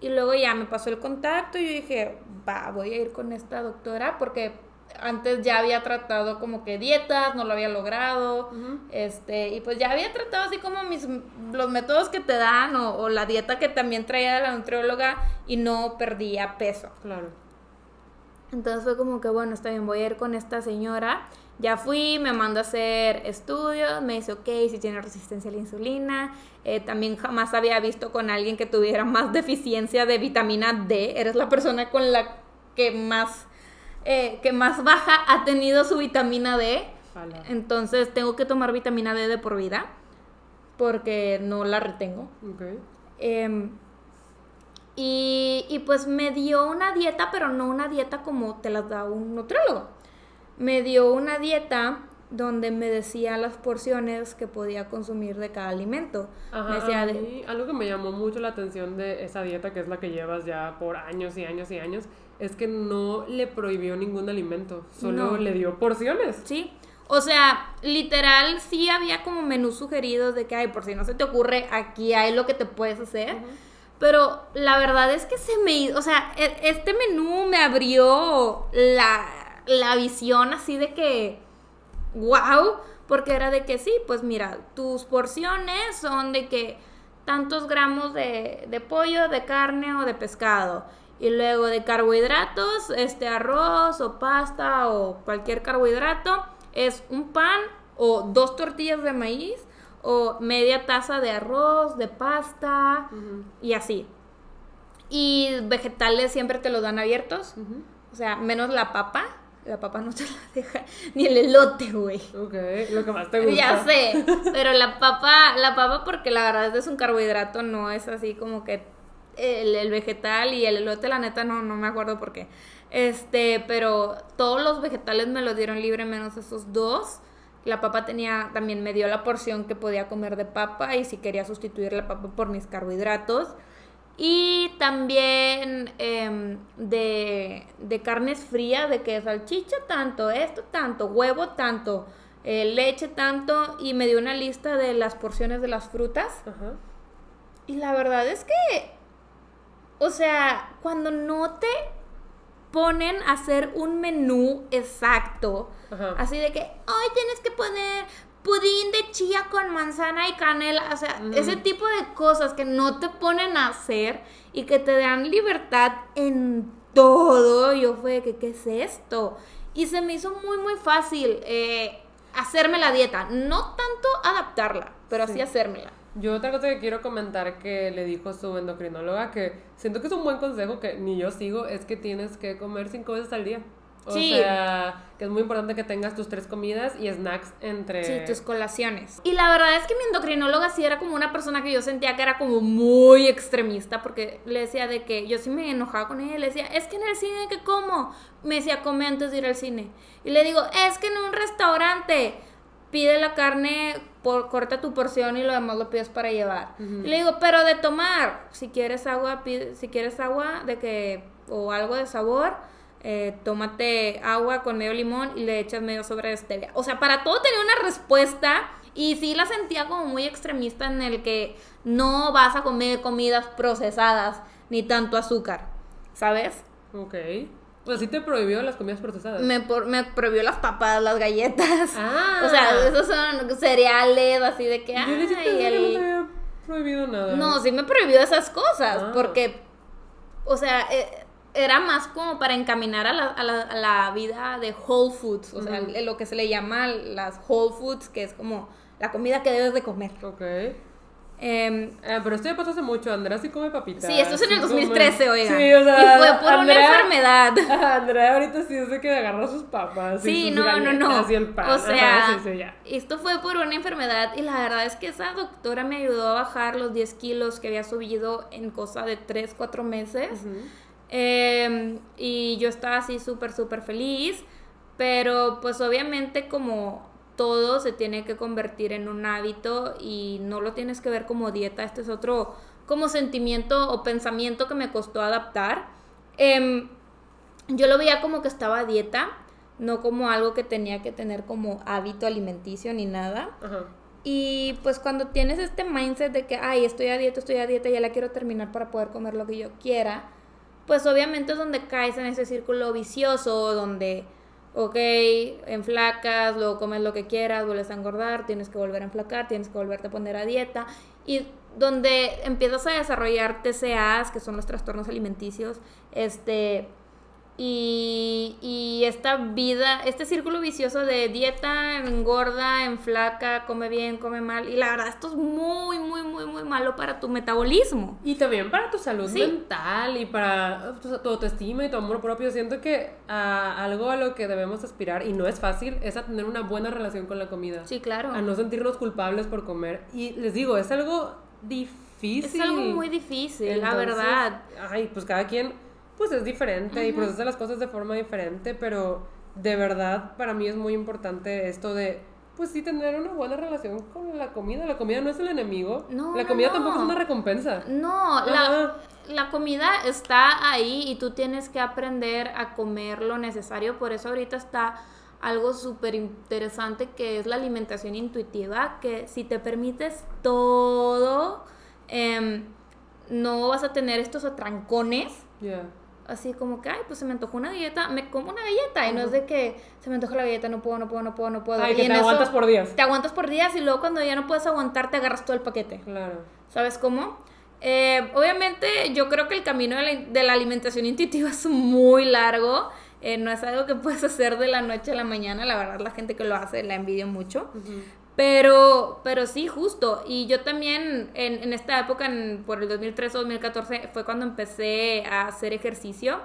Y luego ya me pasó el contacto y yo dije, va, voy a ir con esta doctora porque antes ya había tratado como que dietas, no lo había logrado, este, y pues ya había tratado así como mis, los métodos que te dan o, o la dieta que también traía de la nutrióloga y no perdía peso. Claro. Entonces fue como que, bueno, está bien, voy a ir con esta señora ya fui, me mandó a hacer estudios, me dice, ok, si tiene resistencia a la insulina. Eh, también jamás había visto con alguien que tuviera más deficiencia de vitamina D. Eres la persona con la que más, eh, que más baja ha tenido su vitamina D. Entonces tengo que tomar vitamina D de por vida porque no la retengo. Em, y, y pues me dio una dieta, pero no una dieta como te la da un nutriólogo me dio una dieta donde me decía las porciones que podía consumir de cada alimento. Ajá, algo que me llamó mucho la atención de esa dieta, que es la que llevas ya por años y años y años, es que no le prohibió ningún alimento, solo le dio porciones. Sí. O sea, literal sí había como menús sugeridos de que, ay, por si no se te ocurre, aquí hay lo que te puedes hacer. Pero la verdad es que se me... O sea, e, este menú me abrió la, la visión así de que... ¡Wow! Porque era de que sí, pues mira, tus porciones son de que tantos gramos de, de pollo, de carne o de pescado. Y luego de carbohidratos, este arroz o pasta o cualquier carbohidrato, es un pan o dos tortillas de maíz o media taza de arroz, de pasta y así. Y vegetales siempre te los dan abiertos, o sea, menos la papa. La papa no te la deja, ni el elote, güey. Ok, lo que más te gusta. Ya sé, pero la papa, la papa porque la verdad es un carbohidrato, no es así como que el, vegetal y el elote, la neta, no, no me acuerdo por qué. Este, pero todos los vegetales me lo dieron libre menos esos dos. La papa tenía, también me dio la porción que podía comer de papa y si quería sustituir la papa por mis carbohidratos. Y también em, de, de, carnes frías, de que salchicha tanto, esto tanto, huevo tanto, eh, leche tanto. Y me dio una lista de las porciones de las frutas. Y la verdad es que, o sea, cuando no te ponen a hacer un menú exacto, así de que, hoy tienes que poner pudín de chía con manzana y canela, o sea, ese tipo de cosas que no te ponen a hacer y que te dan libertad en todo. Yo fue que, ¿qué es esto? Y se me hizo muy, muy fácil eh, hacerme la dieta. No tanto adaptarla, pero así hacérmela. Yo otra cosa que quiero comentar que le dijo su endocrinóloga, que siento que es un buen consejo que ni yo sigo, es que tienes que comer cinco veces al día. O sea, que es muy importante que tengas tus tres comidas y snacks entre... Sí, tus colaciones. Y la verdad es que mi endocrinóloga sí era como una persona que yo sentía que era como muy extremista, porque le decía de que yo sí me enojaba con ella, le decía, es que en el cine, ¿qué como? Me decía, come antes de ir al cine. Y le digo, es que en un restaurante pide la carne, por, corta tu porción y lo demás lo pides para llevar. Y le digo, pero de tomar, si quieres agua, pide, si quieres agua de que, o algo de sabor eh, tómate agua con medio limón y le echas medio sobre de stevia. O sea, para todo tenía una respuesta y sí la sentía como muy extremista en el que no vas a comer comidas procesadas ni tanto azúcar, ¿sabes? Ok. Pues sí te prohibió las comidas procesadas. Me, me prohibió las papas, las galletas. Ah. O sea, esos son cereales así de que... Yo no había prohibido nada. No, sí me prohibió esas cosas ah. porque... O sea... Eh, era más como para encaminar a la, a la, a la vida de whole foods, o sea, lo que se le llama las whole foods, que es como la comida que debes de comer. Ok. Eh, pero esto ya pasó hace mucho. Andrea sí come papitas. Sí, esto es en el 2013, oiga. Sí, o sea. Y fue por una enfermedad. Andrea ahorita sí es de que agarra sus papas. Sí, no, no, no. O sea, esto fue por una enfermedad. Y la verdad es que esa doctora me ayudó a bajar los 10 kilos que había subido en cosa de 3, 4 meses. Em, y yo estaba así súper, súper feliz, pero pues obviamente como todo se tiene que convertir en un hábito y no lo tienes que ver como dieta, este es otro como sentimiento o pensamiento que me costó adaptar. Em, yo lo veía como que estaba a dieta, no como algo que tenía que tener como hábito alimenticio ni nada. Y pues cuando tienes este mindset de que, ay, estoy a dieta, estoy a dieta, ya la quiero terminar para poder comer lo que yo quiera, pues obviamente es donde caes en ese círculo vicioso, donde, ok, enflacas, luego comes lo que quieras, vuelves a engordar, tienes que volver a enflacar, tienes que volverte a poner a dieta, y donde empiezas a desarrollar TCAs, que son los trastornos alimenticios, este, y, esta vida, este círculo vicioso de dieta, engorda, enflaca, come bien, come mal. Y la verdad, esto es muy, muy, muy, muy malo para tu metabolismo. Y también para tu salud mental y para tu, autoestima y tu amor propio. Siento que algo a lo que debemos aspirar, y no es fácil, es a tener una buena relación con la comida. Sí, claro. A no sentirnos culpables por comer. Y les digo, es algo difícil. Es algo muy difícil, la verdad. Ay, pues cada quien pues es diferente y procesa las cosas de forma diferente, pero de verdad para mí es muy importante esto de pues sí tener una buena relación con la comida. La comida no es el enemigo. No, la comida tampoco es una recompensa. No, la, la, comida está ahí y tú tienes que aprender a comer lo necesario. Por eso ahorita está algo súper interesante que es la alimentación intuitiva, que si te permites todo, eh, no vas a tener estos atrancones. Ya. Así como que, ay, pues se me antojó una galleta, me como una galleta. Y no es de que se me antoja la galleta, no puedo, no puedo, no puedo, no puedo. Ay, y que en te eso aguantas por días. Te aguantas por días y luego cuando ya no puedes aguantar, te agarras todo el paquete. Claro. ¿Sabes cómo? Eh, obviamente, yo creo que el camino de la, de la alimentación intuitiva es muy largo. Eh, no es algo que puedes hacer de la noche a la mañana. La verdad, la gente que lo hace la envidio mucho. Pero, pero sí, justo. Y yo también en, en esta época, en- por el 2013 o 2014, fue cuando empecé a hacer ejercicio.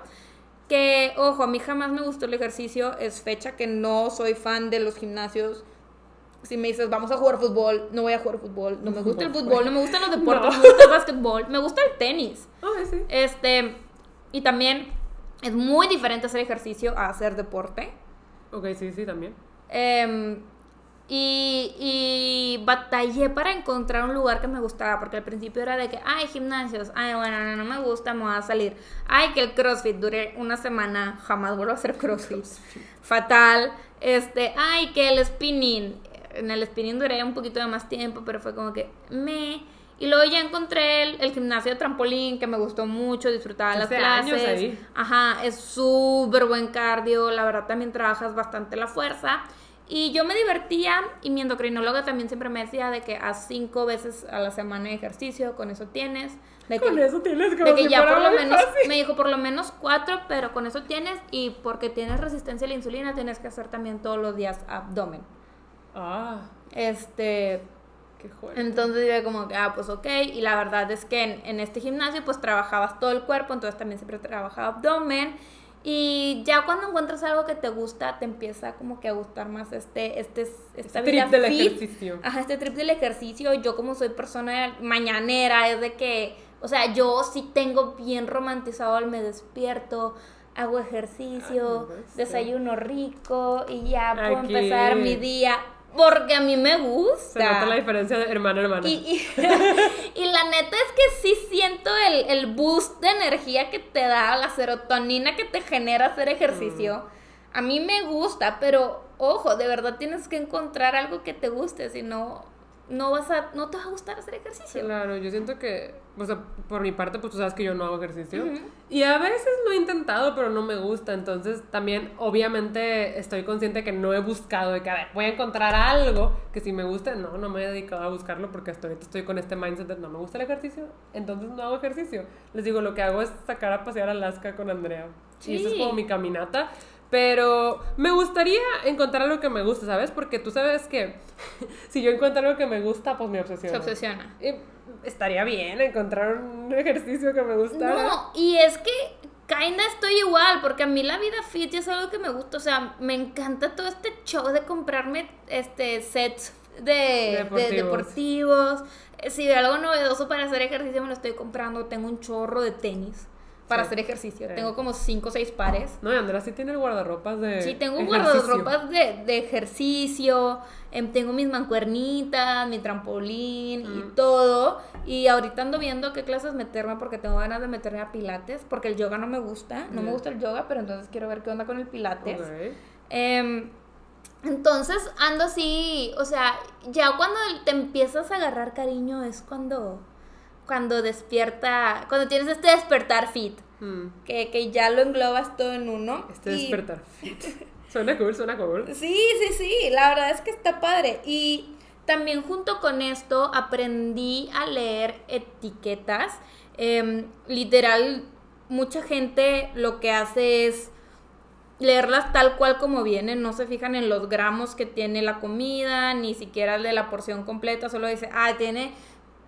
Que, ojo, a mí jamás me gustó el ejercicio. Es fecha que no soy fan de los gimnasios. Si me dices, vamos a jugar fútbol, no voy a jugar fútbol. No me gusta el fútbol, no me gustan los deportes, No. me gusta el básquetbol, me gusta el tenis. Ay, sí. Este, y también es muy diferente hacer ejercicio a hacer deporte. Ok, sí, sí, también. Em, y, y batallé para encontrar un lugar que me gustara, porque al principio era de que, ay, gimnasios, ay, bueno, no, no me gusta, me voy a salir. Ay, que el CrossFit duré una semana, jamás vuelvo a hacer CrossFit. Fatal. Este, ay, que el spinning. En el spinning duré un poquito de más tiempo, pero fue como que me. Y luego ya encontré el, el gimnasio de trampolín que me gustó mucho, disfrutaba las Hace años clases. ahí. Ajá, es súper buen cardio, la verdad también trabajas bastante la fuerza. Y yo me divertía y mi endocrinóloga también siempre me decía de que haz cinco veces a la semana de ejercicio, con eso tienes. De que, Con eso tienes como de que si ya por lo menos, fácil. me dijo por lo menos cuatro, pero con eso tienes y porque tienes resistencia a la insulina tienes que hacer también todos los días abdomen. Ah, Este, entonces yo como que, ah, pues ok, y la verdad es que en, en este gimnasio pues trabajabas todo el cuerpo, entonces también siempre trabajaba abdomen. Y ya cuando encuentras algo que te gusta, te empieza como que a gustar más este, este, esta Este vida trip del fit. ejercicio. Ajá, este trip del ejercicio. Yo como soy persona mañanera, es de que, o sea, yo sí tengo bien romantizado el me despierto, hago ejercicio, Ay, desayuno rico y ya puedo Aquí. empezar mi día. Porque a mí me gusta. Se nota la diferencia de hermana a hermana. Y, y, y la neta es que sí siento el, el boost de energía que te da, la serotonina que te genera hacer ejercicio. A mí me gusta, pero ojo, de verdad tienes que encontrar algo que te guste, si no, no vas a, no te va a gustar hacer ejercicio. Claro, yo siento que, o sea, por mi parte, pues tú sabes que yo no hago ejercicio. Ujú. Y a veces lo he intentado, pero no me gusta. Entonces, también, obviamente, estoy consciente que no he buscado de que, a ver, voy a encontrar algo que si me guste. No, no me he dedicado a buscarlo porque hasta ahorita estoy con este mindset de no me gusta el ejercicio, entonces no hago ejercicio. Les digo, lo que hago es sacar a pasear a Alaska con Andrea. Y eso es Sí. como mi caminata. Pero me gustaría encontrar algo que me guste, ¿sabes? Porque tú sabes que si yo encuentro algo que me gusta, pues me obsesiona. Se obsesiona. Y estaría bien encontrar un ejercicio que me gustara. No, y es que kinda estoy igual, porque a mí la vida fit es algo que me gusta, o sea, me encanta todo este show de comprarme este sets de de Deportivos. deportivos. Eh, Si veo algo novedoso para hacer ejercicio me lo estoy comprando, tengo un chorro de tenis para Sí. hacer ejercicio, Sí. tengo como 5 o 6 pares. No, y Andrea sí tiene el guardarropas de. Sí, tengo un guardarropas de, de ejercicio, em, tengo mis mancuernitas, mi trampolín y Mm. todo. Y ahorita ando viendo qué clases meterme porque tengo ganas de meterme a pilates, porque el yoga no me gusta, no me Ya. gusta el yoga, pero entonces quiero ver qué onda con el pilates. Em, entonces ando así, o sea, ya cuando te empiezas a agarrar cariño es cuando, cuando despierta, cuando tienes este despertar fit, Hmm. que, que ya lo englobas todo en uno. Este y- despertar fit. Suena cool, suena cool. Sí, sí, sí, la verdad es que está padre. Y también junto con esto aprendí a leer etiquetas. Em, literal, mucha gente lo que hace es leerlas tal cual como vienen, no se fijan en los gramos que tiene la comida, ni siquiera el de la porción completa, solo dice, ah, tiene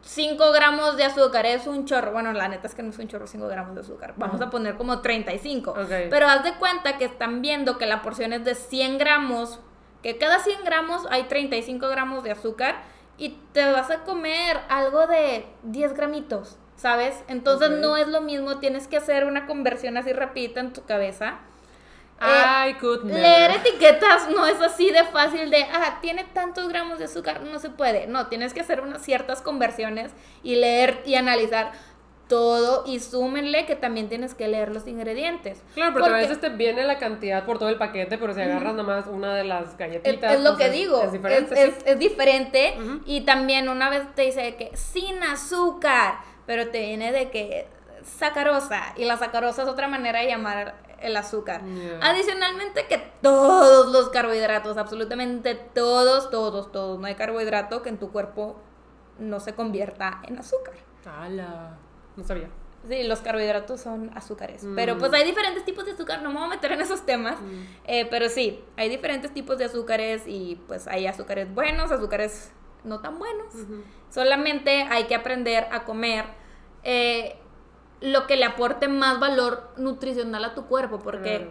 5 gramos de azúcar, es un chorro. Bueno, la neta es que no es un chorro 5 gramos de azúcar, vamos Ajá. a poner como 35. Ok. Pero haz de cuenta que están viendo que la porción es de 100 gramos, que cada 100 gramos hay 35 gramos de azúcar y te vas a comer algo de 10 gramitos, ¿sabes? Entonces no es lo mismo, tienes que hacer una conversión así rapidita en tu cabeza. I could never. Leer etiquetas no es así de fácil de, ah, tiene tantos gramos de azúcar, no se puede. No, tienes que hacer unas ciertas conversiones y leer y analizar. todo y súmenle que también tienes que leer los ingredientes. Claro, porque, a veces te viene la cantidad por todo el paquete, pero si agarras nada más una de las galletitas. Es, lo que digo, es diferente. Es, diferente y también una vez te dice que sin azúcar, pero te viene de que sacarosa y la sacarosa es otra manera de llamar el azúcar. Adicionalmente que todos los carbohidratos, absolutamente todos, todos, todos, no hay carbohidrato que en tu cuerpo no se convierta en azúcar. ¡Hala! No sabía. Sí, los carbohidratos son azúcares. Mm. Pero pues hay diferentes tipos de azúcar, no me voy a meter en esos temas. Mm. Eh, pero sí, hay diferentes tipos de azúcares y pues hay azúcares buenos, azúcares no tan buenos. Solamente hay que aprender a comer eh, lo que le aporte más valor nutricional a tu cuerpo, porque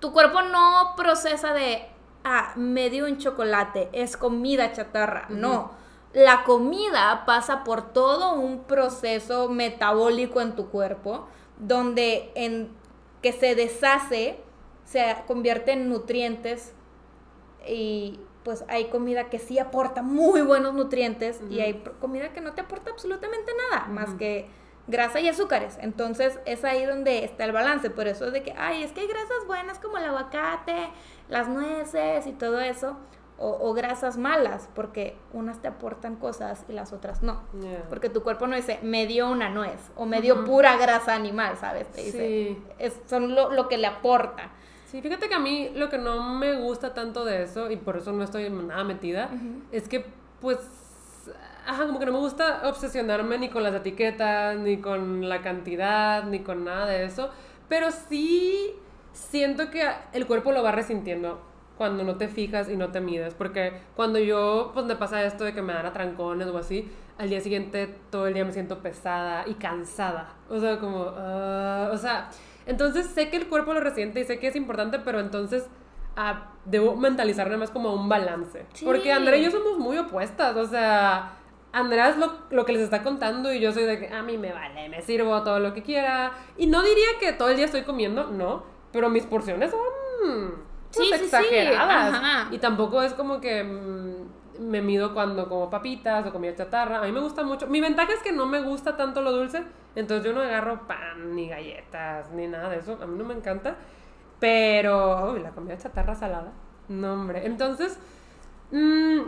tu cuerpo no procesa de, ah, medio un chocolate, es comida chatarra, no. La comida pasa por todo un proceso metabólico en tu cuerpo, donde en que se deshace, se convierte en nutrientes y pues hay comida que sí aporta muy buenos nutrientes y hay comida que no te aporta absolutamente nada, más que grasa y azúcares. Entonces es ahí donde está el balance. Por eso es de que, ay, es que hay grasas buenas como el aguacate, las nueces y todo eso. O, grasas malas, porque unas te aportan cosas y las otras no. Porque tu cuerpo no dice, me dio una nuez o me dio pura grasa animal, ¿sabes? Te dice, es, son lo, que le aporta. Sí, fíjate que a mí lo que no me gusta tanto de eso, y por eso no estoy nada metida, es que pues ajá, como que no me gusta obsesionarme ni con las etiquetas, ni con la cantidad, ni con nada de eso. Pero sí siento que el cuerpo lo va resintiendo cuando no te fijas y no te mides. Porque cuando yo, pues me pasa esto de que me dan atrancones o así, al día siguiente todo el día me siento pesada y cansada. O sea, como, ah, o sea, entonces sé que el cuerpo lo resiente y sé que es importante, pero entonces ah, debo mentalizarme más como un balance. Porque Andrea y yo somos muy opuestas, o sea Andrea es lo, que les está contando y yo soy de que a mí me vale, me sirvo todo lo que quiera. Y no diría que todo el día estoy comiendo, no, pero mis porciones son pues, exageradas. Y tampoco es como que mm, me mido cuando como papitas o comida chatarra. A mí me gusta mucho. Mi ventaja es que no me gusta tanto lo dulce, entonces yo no agarro pan ni galletas ni nada de eso. A mí no me encanta. Pero, uy, la comida chatarra salada. No, hombre. Entonces, mmm,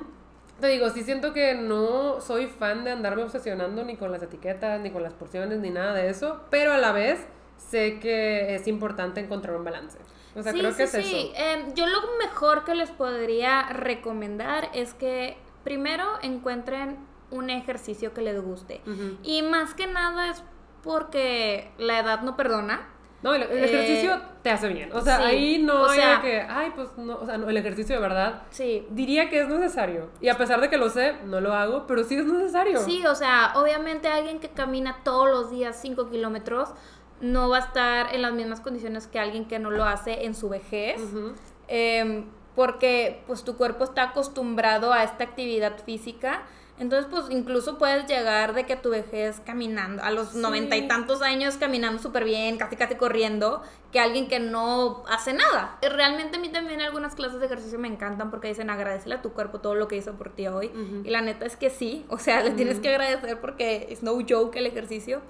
te digo, sí siento que no soy fan de andarme obsesionando ni con las etiquetas, ni con las porciones, ni nada de eso, pero a la vez sé que es importante encontrar un balance. O sea, creo que es eso. Sí, em, yo lo mejor que les podría recomendar es que primero encuentren un ejercicio que les guste. Y más que nada es porque la edad no perdona. No, el, ejercicio eh, te hace bien. O sea, ahí no hay que, ay, pues no, o sea, el ejercicio de verdad. Sí. Diría que es necesario. Y a pesar de que lo sé, no lo hago, pero sí es necesario. Sí, o sea, obviamente alguien que camina todos los días 5 kilómetros no va a estar en las mismas condiciones que alguien que no lo hace en su vejez. Em, porque pues tu cuerpo está acostumbrado a esta actividad física entonces, pues incluso puedes llegar de que tu vejez caminando, a los noventa y tantos años caminando súper bien, casi casi corriendo, que alguien que no hace nada. Realmente a mí también algunas clases de ejercicio me encantan porque dicen agradecele a tu cuerpo todo lo que hizo por ti hoy. Y la neta es que sí, o sea, le tienes que agradecer porque es no joke el ejercicio.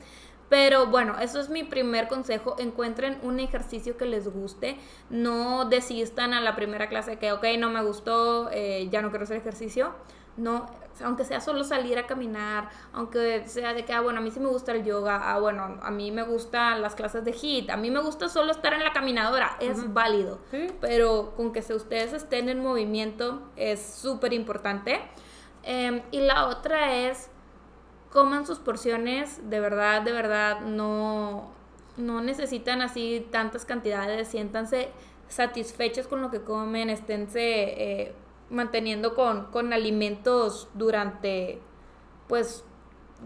Pero bueno, eso es mi primer consejo. Encuentren un ejercicio que les guste. No desistan a la primera clase que, ok, no me gustó, eh, ya no quiero hacer ejercicio. No, aunque sea solo salir a caminar, aunque sea de que, ah, bueno, a mí sí me gusta el yoga, ah, bueno, a mí me gustan las clases de HIIT, a mí me gusta solo estar en la caminadora, es válido, pero con que se, ustedes estén en movimiento es súper importante. Em, y la otra es, coman sus porciones, de verdad, de verdad, no, no necesitan así tantas cantidades, siéntanse satisfechos con lo que comen, esténse... Eh, manteniendo con, con alimentos durante, pues,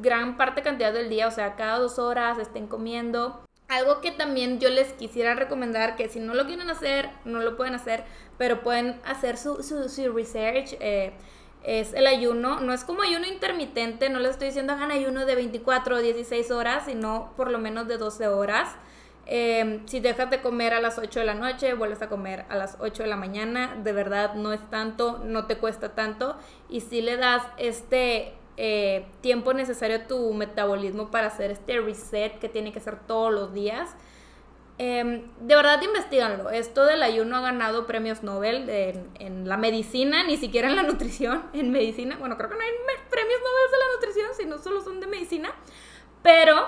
gran parte cantidad del día, o sea, cada dos horas estén comiendo. Algo que también yo les quisiera recomendar, que si no lo quieren hacer, no lo pueden hacer, pero pueden hacer su, su, research, eh, es el ayuno. No es como ayuno intermitente, no les estoy diciendo hagan ayuno de 24 o 16 horas, sino por lo menos de 12 horas. Em, si dejas de comer a las 8 de la noche, vuelves a comer a las 8 de la mañana. De verdad, no es tanto, no te cuesta tanto. Y si le das este eh, tiempo necesario a tu metabolismo para hacer este reset que tiene que hacer todos los días. Em, de verdad, investiganlo. Esto del ayuno ha ganado premios Nobel en, la medicina, ni siquiera en la nutrición, en medicina. Bueno, creo que no hay premios Nobel de la nutrición, sino solo son de medicina. Pero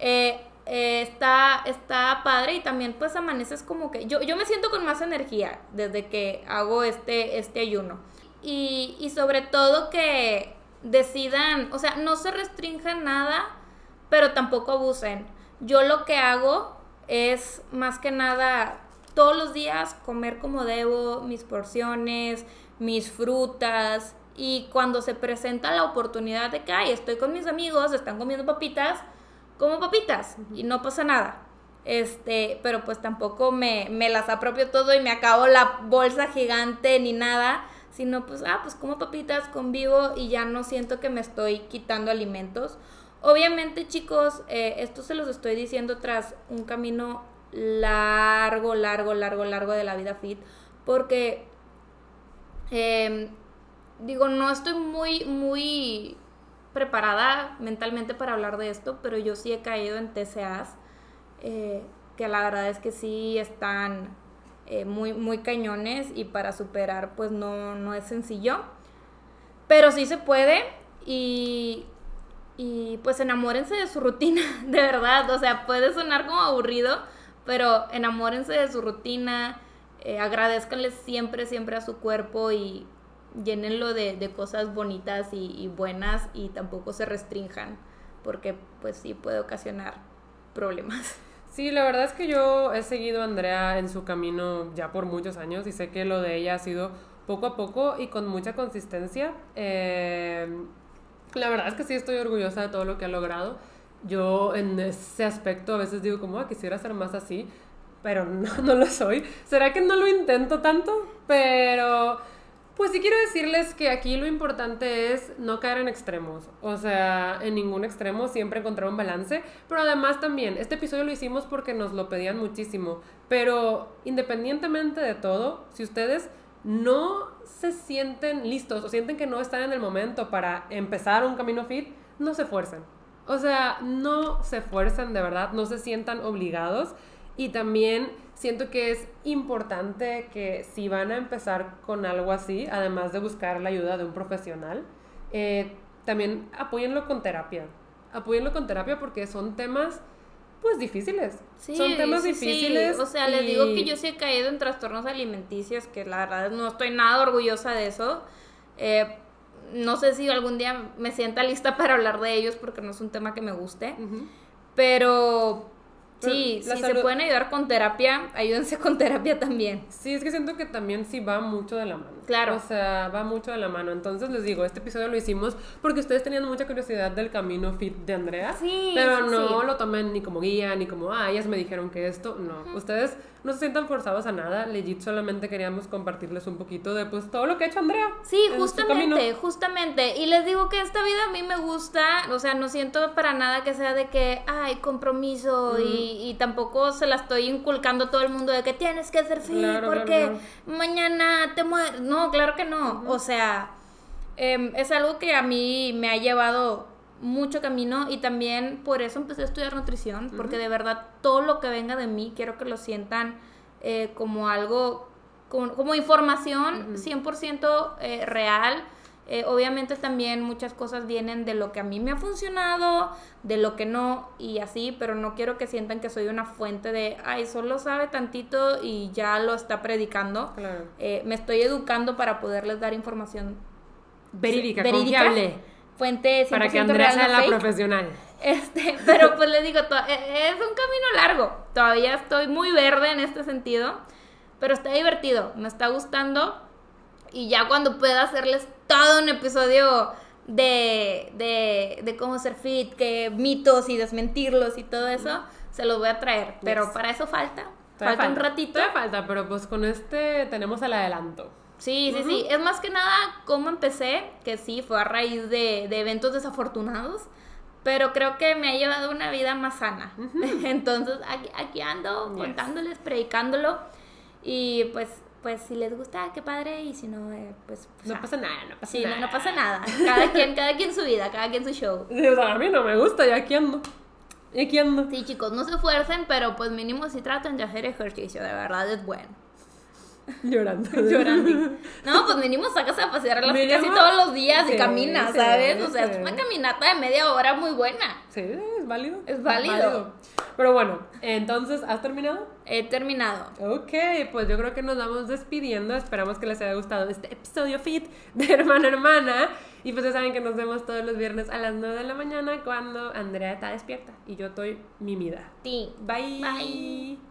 eh, eh, está, está padre y también pues amaneces como que... Yo, yo me siento con más energía desde que hago este, este ayuno. Y, y sobre todo que decidan, o sea, no se restrinjan nada, pero tampoco abusen. Yo lo que hago es más que nada todos los días comer como debo, mis porciones, mis frutas. Y cuando se presenta la oportunidad de que, estoy con mis amigos, están comiendo papitas, como papitas y no pasa nada. Este, pero pues tampoco me, me las apropio todo y me acabo la bolsa gigante ni nada, sino pues, ah, pues como papitas, convivo y ya no siento que me estoy quitando alimentos. Obviamente, chicos, eh, esto se los estoy diciendo tras un camino largo, largo, largo, largo de la vida fit, porque em, digo, no estoy muy, muy preparada mentalmente para hablar de esto, pero yo sí he caído en TCAs, eh, que la verdad es que sí están eh, muy, muy cañones y para superar pues no, no es sencillo, pero sí se puede y y pues enamórense de su rutina, de verdad. O sea, puede sonar como aburrido, pero enamórense de su rutina, eh, agradezcanle siempre, siempre a su cuerpo y llénenlo de, cosas bonitas y, buenas y tampoco se restrinjan, porque pues sí puede ocasionar problemas. Sí, la verdad es que yo he seguido a Andrea en su camino ya por muchos años y sé que lo de ella ha sido poco a poco y con mucha consistencia. Eh, la verdad es que sí estoy orgullosa de todo lo que ha logrado. Yo en ese aspecto a veces digo como, ah, quisiera ser más así, pero no, no lo soy. ¿Será que no lo intento tanto? Pero, pues sí quiero decirles que aquí lo importante es no caer en extremos. O sea, en ningún extremo, siempre encontrar un balance. Pero además también, este episodio lo hicimos porque nos lo pedían muchísimo. Pero independientemente de todo, si ustedes no se sienten listos o sienten que no están en el momento para empezar un camino fit, no se fuercen. O sea, no se fuercen de verdad, no se sientan obligados. Y también siento que es importante que si van a empezar con algo así, además de buscar la ayuda de un profesional, eh, también apóyenlo con terapia. Apóyenlo con terapia porque son temas pues difíciles. Son temas difíciles. O sea, les digo que yo sí he caído en trastornos alimenticios, que la verdad no estoy nada orgullosa de eso. Eh, no sé si algún día me sienta lista para hablar de ellos porque no es un tema que me guste. Pero Sí, si se pueden ayudar con terapia, ayúdense con terapia también. Sí, es que siento que también sí va mucho de la mano. Claro. O sea, va mucho de la mano. Entonces les digo, este episodio lo hicimos porque ustedes tenían mucha curiosidad del camino fit de Andrea. Sí. Pero no lo tomen ni como guía, ni como, ah, ellas me dijeron que esto. No. Ustedes no se sientan forzados a nada. Legit solamente queríamos compartirles un poquito de pues todo lo que ha hecho Andrea. Sí, justamente, justamente. Y les digo que esta vida a mí me gusta. O sea, no siento para nada que sea de que, ay, compromiso y y, tampoco se la estoy inculcando a todo el mundo de que tienes que ser fit porque mañana te mueres. No, claro que no. O sea, em, es algo que a mí me ha llevado mucho camino y también por eso empecé a estudiar nutrición, porque de verdad todo lo que venga de mí quiero que lo sientan eh, como algo, como, información 100% eh, real. Eh, obviamente también muchas cosas vienen de lo que a mí me ha funcionado, de lo que no y así, pero no quiero que sientan que soy una fuente de, ay, solo sabe tantito y ya lo está predicando. Eh, me estoy educando para poderles dar información verídica, confiable. Fuente Para que Andrea sea la profesional. Este, pero pues les digo, e, es un camino largo. Todavía estoy muy verde en este sentido, pero está divertido, me está gustando y ya cuando pueda hacerles todo un episodio de, de, de cómo ser fit, que mitos y desmentirlos y todo eso, se los voy a traer. Pero para eso falta. Falta, un ratito. Todavía falta, pero pues con este tenemos el adelanto. Sí, sí, sí. Es más que nada cómo empecé, que sí, fue a raíz de, de eventos desafortunados, pero creo que me ha llevado una vida más sana. Entonces aquí, aquí ando contándoles, predicándolo y pues pues si les gusta, qué padre, y si no, eh, pues, pues, No ah. pasa nada, no pasa Sí, nada. no, no pasa nada. Cada quien, cada quien su vida, cada quien su show. O sea, a mí no me gusta, y aquí ando. Y aquí ando. Sí, chicos, no se esfuercen, pero pues mínimo si traten de hacer ejercicio, de verdad es bueno. Llorando. Llorando. No, pues sacas a pasear la Mínimo. casi todos los días y Sí, caminas, sí, ¿sabes? O sea, es una caminata de media hora muy buena. Sí, es válido. Es válido. Pero bueno, entonces, ¿has terminado? He terminado. Ok, pues yo creo que nos vamos despidiendo. Esperamos que les haya gustado este episodio fit de Hermana Hermana. Y pues ya saben que nos vemos todos los viernes a las 9 de la mañana cuando Andrea está despierta y yo estoy mimida. Sí. Bye. Bye.